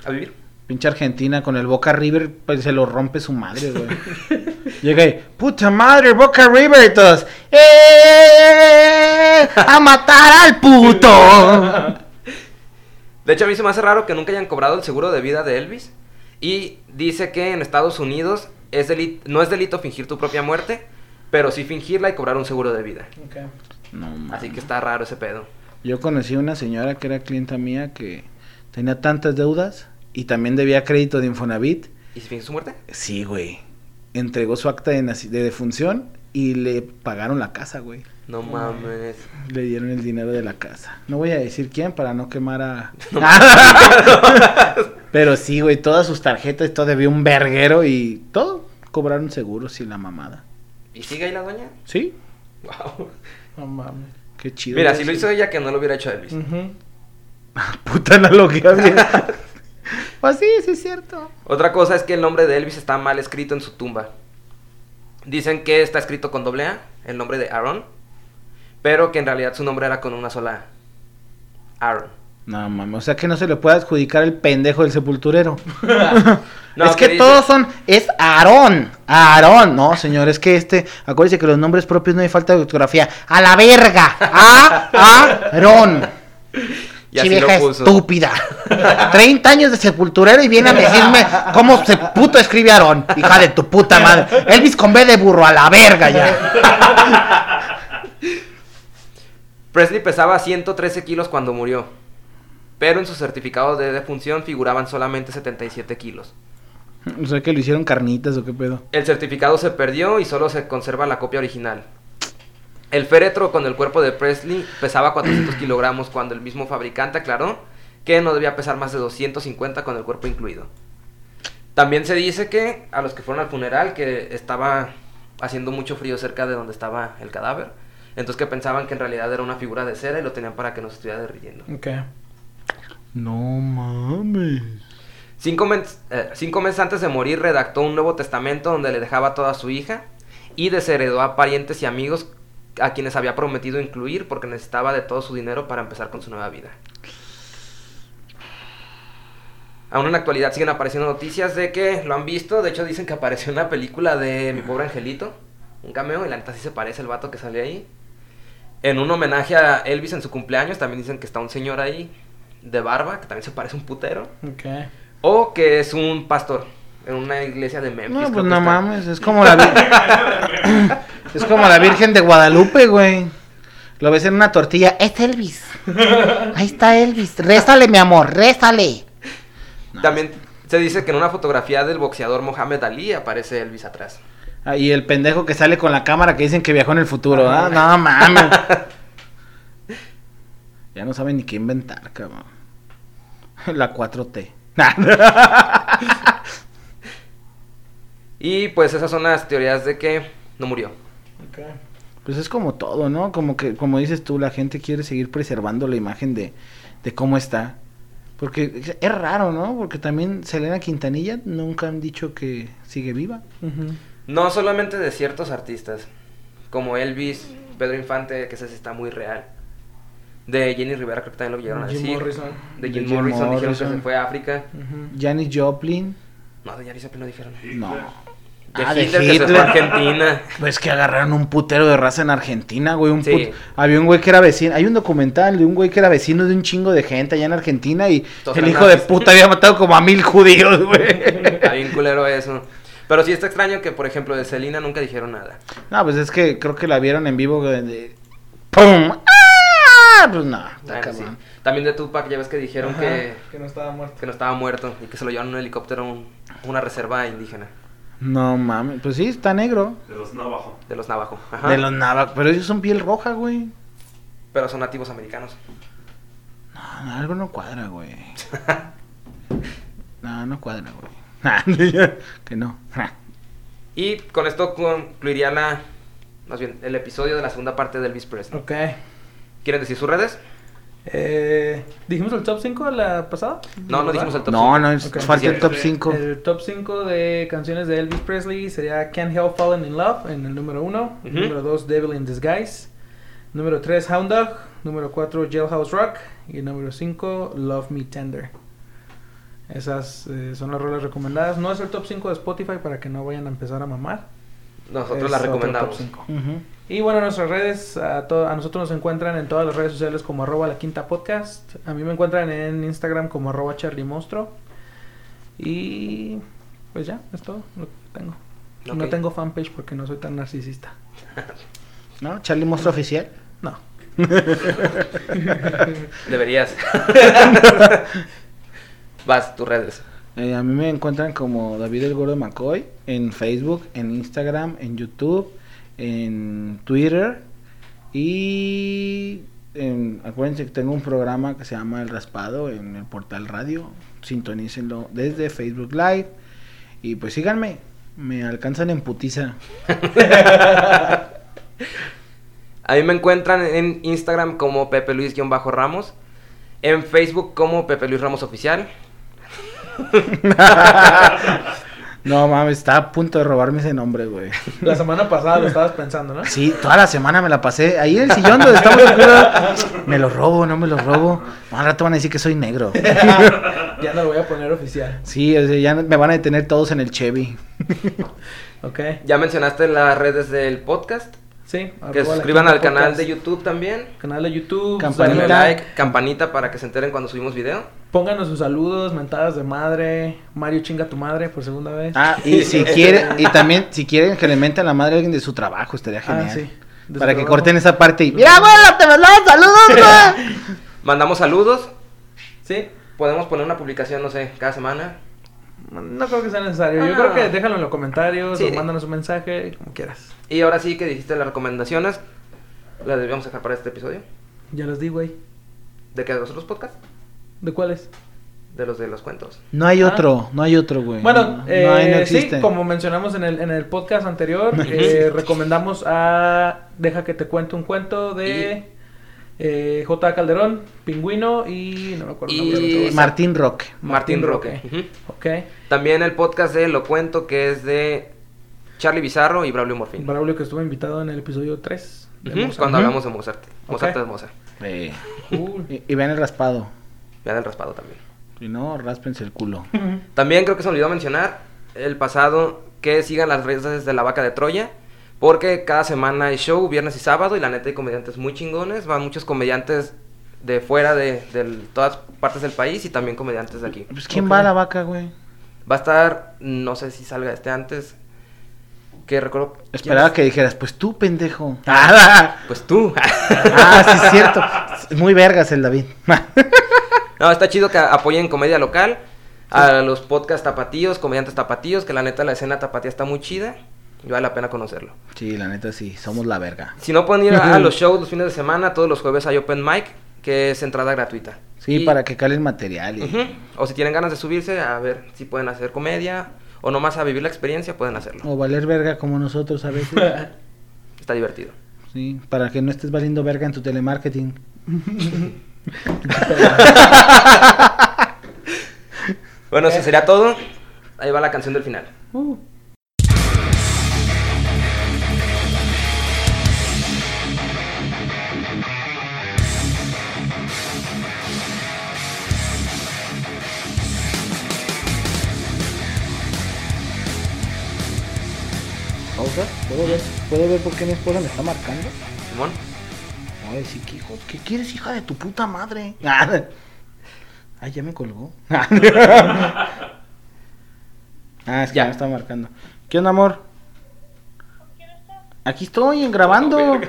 [SPEAKER 2] A vivir.
[SPEAKER 3] Pinche Argentina con el Boca River, pues se lo rompe su madre, güey. [laughs] Llega y, puta madre, Boca River, y todos, ¡eh! ¡A matar al puto! [laughs]
[SPEAKER 2] De hecho, a mí se me hace raro que nunca hayan cobrado el seguro de vida de Elvis. Y dice que en Estados Unidos es deli- no es delito fingir tu propia muerte, pero sí fingirla y cobrar un seguro de vida.
[SPEAKER 4] Ok.
[SPEAKER 3] No.
[SPEAKER 2] Así que está raro ese pedo.
[SPEAKER 3] Yo conocí a una señora que era clienta mía que tenía tantas deudas y también debía crédito de Infonavit.
[SPEAKER 2] ¿Y si finge su muerte?
[SPEAKER 3] Sí, güey. Entregó su acta de, naci- de defunción y le pagaron la casa, güey.
[SPEAKER 2] No mames.
[SPEAKER 3] Le dieron el dinero de la casa. No voy a decir quién para no quemar a... [laughs] [laughs] Pero sí, güey, todas sus tarjetas, todo debía un verguero y todo. Cobraron seguros y la mamada.
[SPEAKER 2] ¿Y sigue ahí la doña?
[SPEAKER 3] ¿Sí?
[SPEAKER 2] Wow.
[SPEAKER 4] No mames.
[SPEAKER 3] Qué chido.
[SPEAKER 2] Mira, si lo hizo ella, que no lo hubiera hecho Elvis. [laughs]
[SPEAKER 3] Puta analogía, pues sí, sí es cierto.
[SPEAKER 2] Otra cosa es que el nombre de Elvis está mal escrito en su tumba. Dicen que está escrito con doble A, el nombre de Aaron, pero que en realidad su nombre era con una sola A. Aaron.
[SPEAKER 3] No, mames, o sea que no se le puede adjudicar el pendejo del sepulturero. [laughs] [laughs]
[SPEAKER 2] No,
[SPEAKER 3] es que
[SPEAKER 2] dice-
[SPEAKER 3] todos son, es Aarón, Aarón, no señor, es que este, acuérdense que los nombres propios no hay falta de ortografía, a la verga, a, Aarón, [laughs]
[SPEAKER 2] Y así
[SPEAKER 3] vieja
[SPEAKER 2] lo puso.
[SPEAKER 3] estúpida, 30 años de sepulturero y viene a decirme cómo se puto escribe Aarón, hija de tu puta madre, Elvis con B de burro, a la verga ya.
[SPEAKER 2] Presley pesaba 113 kilos cuando murió, pero en su certificado de defunción figuraban solamente 77 kilos.
[SPEAKER 3] O sea que lo hicieron carnitas o qué pedo.
[SPEAKER 2] El certificado se perdió y solo se conserva la copia original. El féretro con el cuerpo de Presley pesaba 400 [clears throat] kilogramos cuando el mismo fabricante aclaró que no debía pesar más de 250 con el cuerpo incluido. También se dice que a los que fueron al funeral que estaba haciendo mucho frío cerca de donde estaba el cadáver, entonces que pensaban que en realidad era una figura de cera y lo tenían para que no se estuviera derritiendo.
[SPEAKER 4] Ok.
[SPEAKER 3] No mames.
[SPEAKER 2] Cinco, mes- eh, cinco meses antes de morir redactó un nuevo testamento donde le dejaba toda a su hija y desheredó a parientes y amigos a quienes había prometido incluir porque necesitaba de todo su dinero para empezar con su nueva vida. Aún en la actualidad siguen apareciendo noticias de que lo han visto. De hecho, dicen que apareció en una película de Mi Pobre Angelito. Un cameo, y la neta sí se parece el vato que sale ahí. En un homenaje a Elvis en su cumpleaños, también dicen que está un señor ahí. de barba, que también se parece un putero.
[SPEAKER 4] Ok.
[SPEAKER 2] O que es un pastor en una iglesia de Memphis.
[SPEAKER 3] No, pues no
[SPEAKER 2] está.
[SPEAKER 3] mames, es como la [laughs] Es como la Virgen de Guadalupe, güey. Lo ves en una tortilla, es Elvis. Ahí está Elvis. Réstale, mi amor, réstale.
[SPEAKER 2] También se dice que en una fotografía del boxeador Mohamed Ali aparece Elvis atrás.
[SPEAKER 3] Ah, y el pendejo que sale con la cámara que dicen que viajó en el futuro, ¿ah? No mames. [laughs] Ya no saben ni qué inventar, cabrón. La 4T. [laughs]
[SPEAKER 2] Y pues esas son las teorías de que no murió.
[SPEAKER 4] Ok.
[SPEAKER 3] Pues es como todo, ¿no? Como que, como dices tú, la gente quiere seguir preservando la imagen de, de cómo está. Porque es raro, ¿no? Porque también Selena Quintanilla nunca han dicho que sigue viva.
[SPEAKER 4] Ujú.
[SPEAKER 2] No solamente de ciertos artistas, como Elvis, Pedro Infante, que ese sí está muy real. De Jenny Rivera, creo que también lo llegaron a
[SPEAKER 4] Jim
[SPEAKER 2] decir.
[SPEAKER 4] Morrison.
[SPEAKER 2] De
[SPEAKER 3] De
[SPEAKER 2] Jim,
[SPEAKER 3] Jim
[SPEAKER 2] Morrison, dijeron que se fue a África.
[SPEAKER 4] Ujú.
[SPEAKER 3] Janis Joplin,
[SPEAKER 2] No, de Janis Joplin no dijeron.
[SPEAKER 3] no.
[SPEAKER 2] De
[SPEAKER 3] Ah, de
[SPEAKER 2] Hitler, que se fue
[SPEAKER 3] Hitler.
[SPEAKER 2] a Argentina.
[SPEAKER 3] Pues que agarraron un putero de raza en Argentina, güey. Un
[SPEAKER 2] Sí.
[SPEAKER 3] put- Había un güey que era vecino. Hay un documental de un güey que era vecino de un chingo de gente allá en Argentina y
[SPEAKER 2] Todos
[SPEAKER 3] el hijo de puta había matado como a mil judíos, güey.
[SPEAKER 2] Está bien culero eso. Pero sí está extraño que, por ejemplo, de Selena nunca dijeron nada.
[SPEAKER 3] No, pues es que creo que la vieron en vivo de... de- ¡Pum! ¡Ah! Pues no, está
[SPEAKER 2] Bueno, sí. También de Tupac, ya ves que dijeron
[SPEAKER 4] Ajá,
[SPEAKER 2] que,
[SPEAKER 4] que no estaba muerto.
[SPEAKER 2] que no estaba muerto y que se lo llevaron en un helicóptero a un- una reserva indígena
[SPEAKER 3] No mames, pues sí, está negro.
[SPEAKER 5] De los Navajo.
[SPEAKER 2] de los Navajo. Ajá.
[SPEAKER 3] De los navajo, pero ellos son piel roja, güey.
[SPEAKER 2] Pero son nativos americanos.
[SPEAKER 3] No, no, algo no cuadra, güey. [laughs] No, no cuadra, güey. [laughs] que no.
[SPEAKER 2] Y con esto concluiría la, más bien, el episodio de la segunda parte de Elvis Presley.
[SPEAKER 4] Ok.
[SPEAKER 2] ¿Quieren decir sus redes?
[SPEAKER 4] Eh, ¿Dijimos el top 5 la pasada?
[SPEAKER 2] No, no dijimos el top
[SPEAKER 3] No,
[SPEAKER 2] cinco.
[SPEAKER 3] no, es,
[SPEAKER 4] Ok.
[SPEAKER 3] falta el top
[SPEAKER 5] sí.
[SPEAKER 3] 5.
[SPEAKER 4] El top 5 de canciones de Elvis Presley sería Can't Help Falling in Love en el número 1.
[SPEAKER 2] Ujú.
[SPEAKER 4] Número 2, Devil in Disguise. Número 3, Hound Dog. Número 4, Jailhouse Rock. Y número 5, Love Me Tender. Esas eh, son las rolas recomendadas. No es el top 5 de Spotify para que no vayan a empezar a mamar.
[SPEAKER 2] Nosotros
[SPEAKER 4] Es
[SPEAKER 2] la
[SPEAKER 4] otro
[SPEAKER 2] recomendamos.
[SPEAKER 4] Y bueno, nuestras redes, a, a nosotros nos encuentran en todas las redes sociales como arroba la quinta podcast. A mí me encuentran en Instagram como arroba Charlie Monstruo. Y pues ya, es todo lo que tengo. No tengo fanpage porque no soy tan narcisista. [laughs]
[SPEAKER 3] ¿No? Charlie Monstruo Oficial.
[SPEAKER 4] No. [laughs]
[SPEAKER 2] Deberías. [laughs] Vas, tus redes.
[SPEAKER 3] Eh, a mí me encuentran como David el Gordo McCoy en Facebook, en Instagram, en YouTube, en Twitter y en- acuérdense que tengo un programa que se llama El Raspado en el portal radio. Sintonícenlo desde Facebook Live y pues síganme, me alcanzan en putiza. [laughs]
[SPEAKER 2] A mí me encuentran en Instagram como Pepe Luis-Ramos. En Facebook como Pepe Luis Ramos Oficial.
[SPEAKER 3] No mames, está a punto de robarme ese nombre, güey.
[SPEAKER 4] La semana pasada lo estabas pensando, ¿no?
[SPEAKER 3] Sí, toda la semana me la pasé ahí en el sillón donde estamos. Me lo robo, no me lo robo. Al rato van a decir que soy negro. [laughs]
[SPEAKER 4] ya no lo voy a poner oficial.
[SPEAKER 3] Sí, o sea, ya me van a detener todos en el Chevy.
[SPEAKER 4] Ok.
[SPEAKER 2] Ya mencionaste las redes del podcast.
[SPEAKER 4] Sí.
[SPEAKER 2] Que se suscriban al canal
[SPEAKER 4] podcast.
[SPEAKER 2] de YouTube también.
[SPEAKER 4] Canal de YouTube.
[SPEAKER 3] Campanita.
[SPEAKER 2] Like, campanita para que se enteren cuando subimos video.
[SPEAKER 4] Pónganos sus saludos, mentadas de madre. Mario chinga tu madre por segunda vez.
[SPEAKER 3] Ah, y [laughs] si quieren, y también si quieren que le menten la madre a alguien de su trabajo, estaría genial.
[SPEAKER 4] Ah, sí. De
[SPEAKER 3] Para que
[SPEAKER 4] trabajo.
[SPEAKER 3] corten esa parte y. ¡Mira, abuela, te mandamos saludos, güey! [laughs]
[SPEAKER 2] Mandamos saludos.
[SPEAKER 4] Sí.
[SPEAKER 2] Podemos poner una publicación, no sé, cada semana.
[SPEAKER 4] No creo que sea necesario. Yo
[SPEAKER 2] Ah.
[SPEAKER 4] creo que déjalo en los comentarios
[SPEAKER 2] Sí.
[SPEAKER 4] o mándanos un mensaje, como quieras.
[SPEAKER 2] Y ahora sí que dijiste las recomendaciones. Las debíamos dejar para este episodio.
[SPEAKER 4] Ya los di, güey.
[SPEAKER 2] ¿De qué? ¿De los otros podcasts?
[SPEAKER 4] ¿De cuáles?
[SPEAKER 2] De los de los cuentos.
[SPEAKER 3] No hay
[SPEAKER 4] Ah.
[SPEAKER 3] otro, no hay otro, güey.
[SPEAKER 4] Bueno,
[SPEAKER 3] no,
[SPEAKER 4] eh,
[SPEAKER 3] no hay, no
[SPEAKER 4] sí,
[SPEAKER 3] existe.
[SPEAKER 4] como mencionamos en el, en el podcast anterior, [laughs] eh, recomendamos a Deja que te cuente un cuento de eh, J. Calderón, Pingüino y no me acuerdo
[SPEAKER 2] Y.
[SPEAKER 3] Martín Roque.
[SPEAKER 2] Martín
[SPEAKER 4] Martín
[SPEAKER 2] Roque.
[SPEAKER 4] Roque.
[SPEAKER 2] Ujú.
[SPEAKER 4] Ok.
[SPEAKER 2] También el podcast de Lo Cuento, que es de Charlie Bizarro y Braulio Morfín.
[SPEAKER 4] Braulio que estuvo invitado en el episodio 3. de.
[SPEAKER 2] Cuando hablamos de Mozart. Mozart es Mozart.
[SPEAKER 3] Eh,
[SPEAKER 4] Cool.
[SPEAKER 3] y, y vean el raspado.
[SPEAKER 2] Vean el raspado también.
[SPEAKER 3] Si no, ráspense el culo.
[SPEAKER 2] También creo que se me olvidó mencionar el pasado que sigan las redes de la vaca de Troya. Porque cada semana hay show, viernes y sábado, y la neta hay comediantes muy chingones. Van muchos comediantes de fuera de, de todas partes del país y también comediantes de aquí.
[SPEAKER 3] Pues quién va a la vaca, güey.
[SPEAKER 2] Va a estar, no sé si salga este antes, que recuerdo... ¿quién
[SPEAKER 3] Esperaba
[SPEAKER 2] es?
[SPEAKER 3] que dijeras, pues tú, pendejo. Ah, [laughs]
[SPEAKER 2] Pues tú. [laughs]
[SPEAKER 3] sí, es cierto. Muy vergas el David. [laughs]
[SPEAKER 2] no, está chido que apoyen comedia local, a los podcast tapatíos, comediantes tapatíos, que la neta la escena tapatía está muy chida y vale la pena conocerlo.
[SPEAKER 3] sí, la neta sí, somos la verga.
[SPEAKER 2] Si no pueden ir a, a [laughs] los shows los fines de semana, todos los jueves hay open mic, que es entrada gratuita.
[SPEAKER 3] Sí,
[SPEAKER 2] Y-
[SPEAKER 3] para que cale el material. y-.
[SPEAKER 2] O si tienen ganas de subirse, a ver si pueden hacer comedia o nomás a vivir la experiencia, pueden hacerlo.
[SPEAKER 3] O valer verga como nosotros a veces. [laughs]
[SPEAKER 2] Está divertido.
[SPEAKER 3] sí, para que no estés valiendo verga en tu telemarketing. [laughs]
[SPEAKER 2] Bueno, eso sería todo. Ahí va la canción del final.
[SPEAKER 3] ¿Puedo ver, ¿puedo ver por qué mi esposa me está marcando?
[SPEAKER 2] Simón.
[SPEAKER 3] Ay, sí, ¿qué, hijo, ¿qué quieres, hija de tu puta madre? [laughs] Ay, ya me colgó. [laughs] ah, es que
[SPEAKER 2] Ya.
[SPEAKER 3] me está marcando. ¿Qué onda, amor? Aquí estoy, grabando.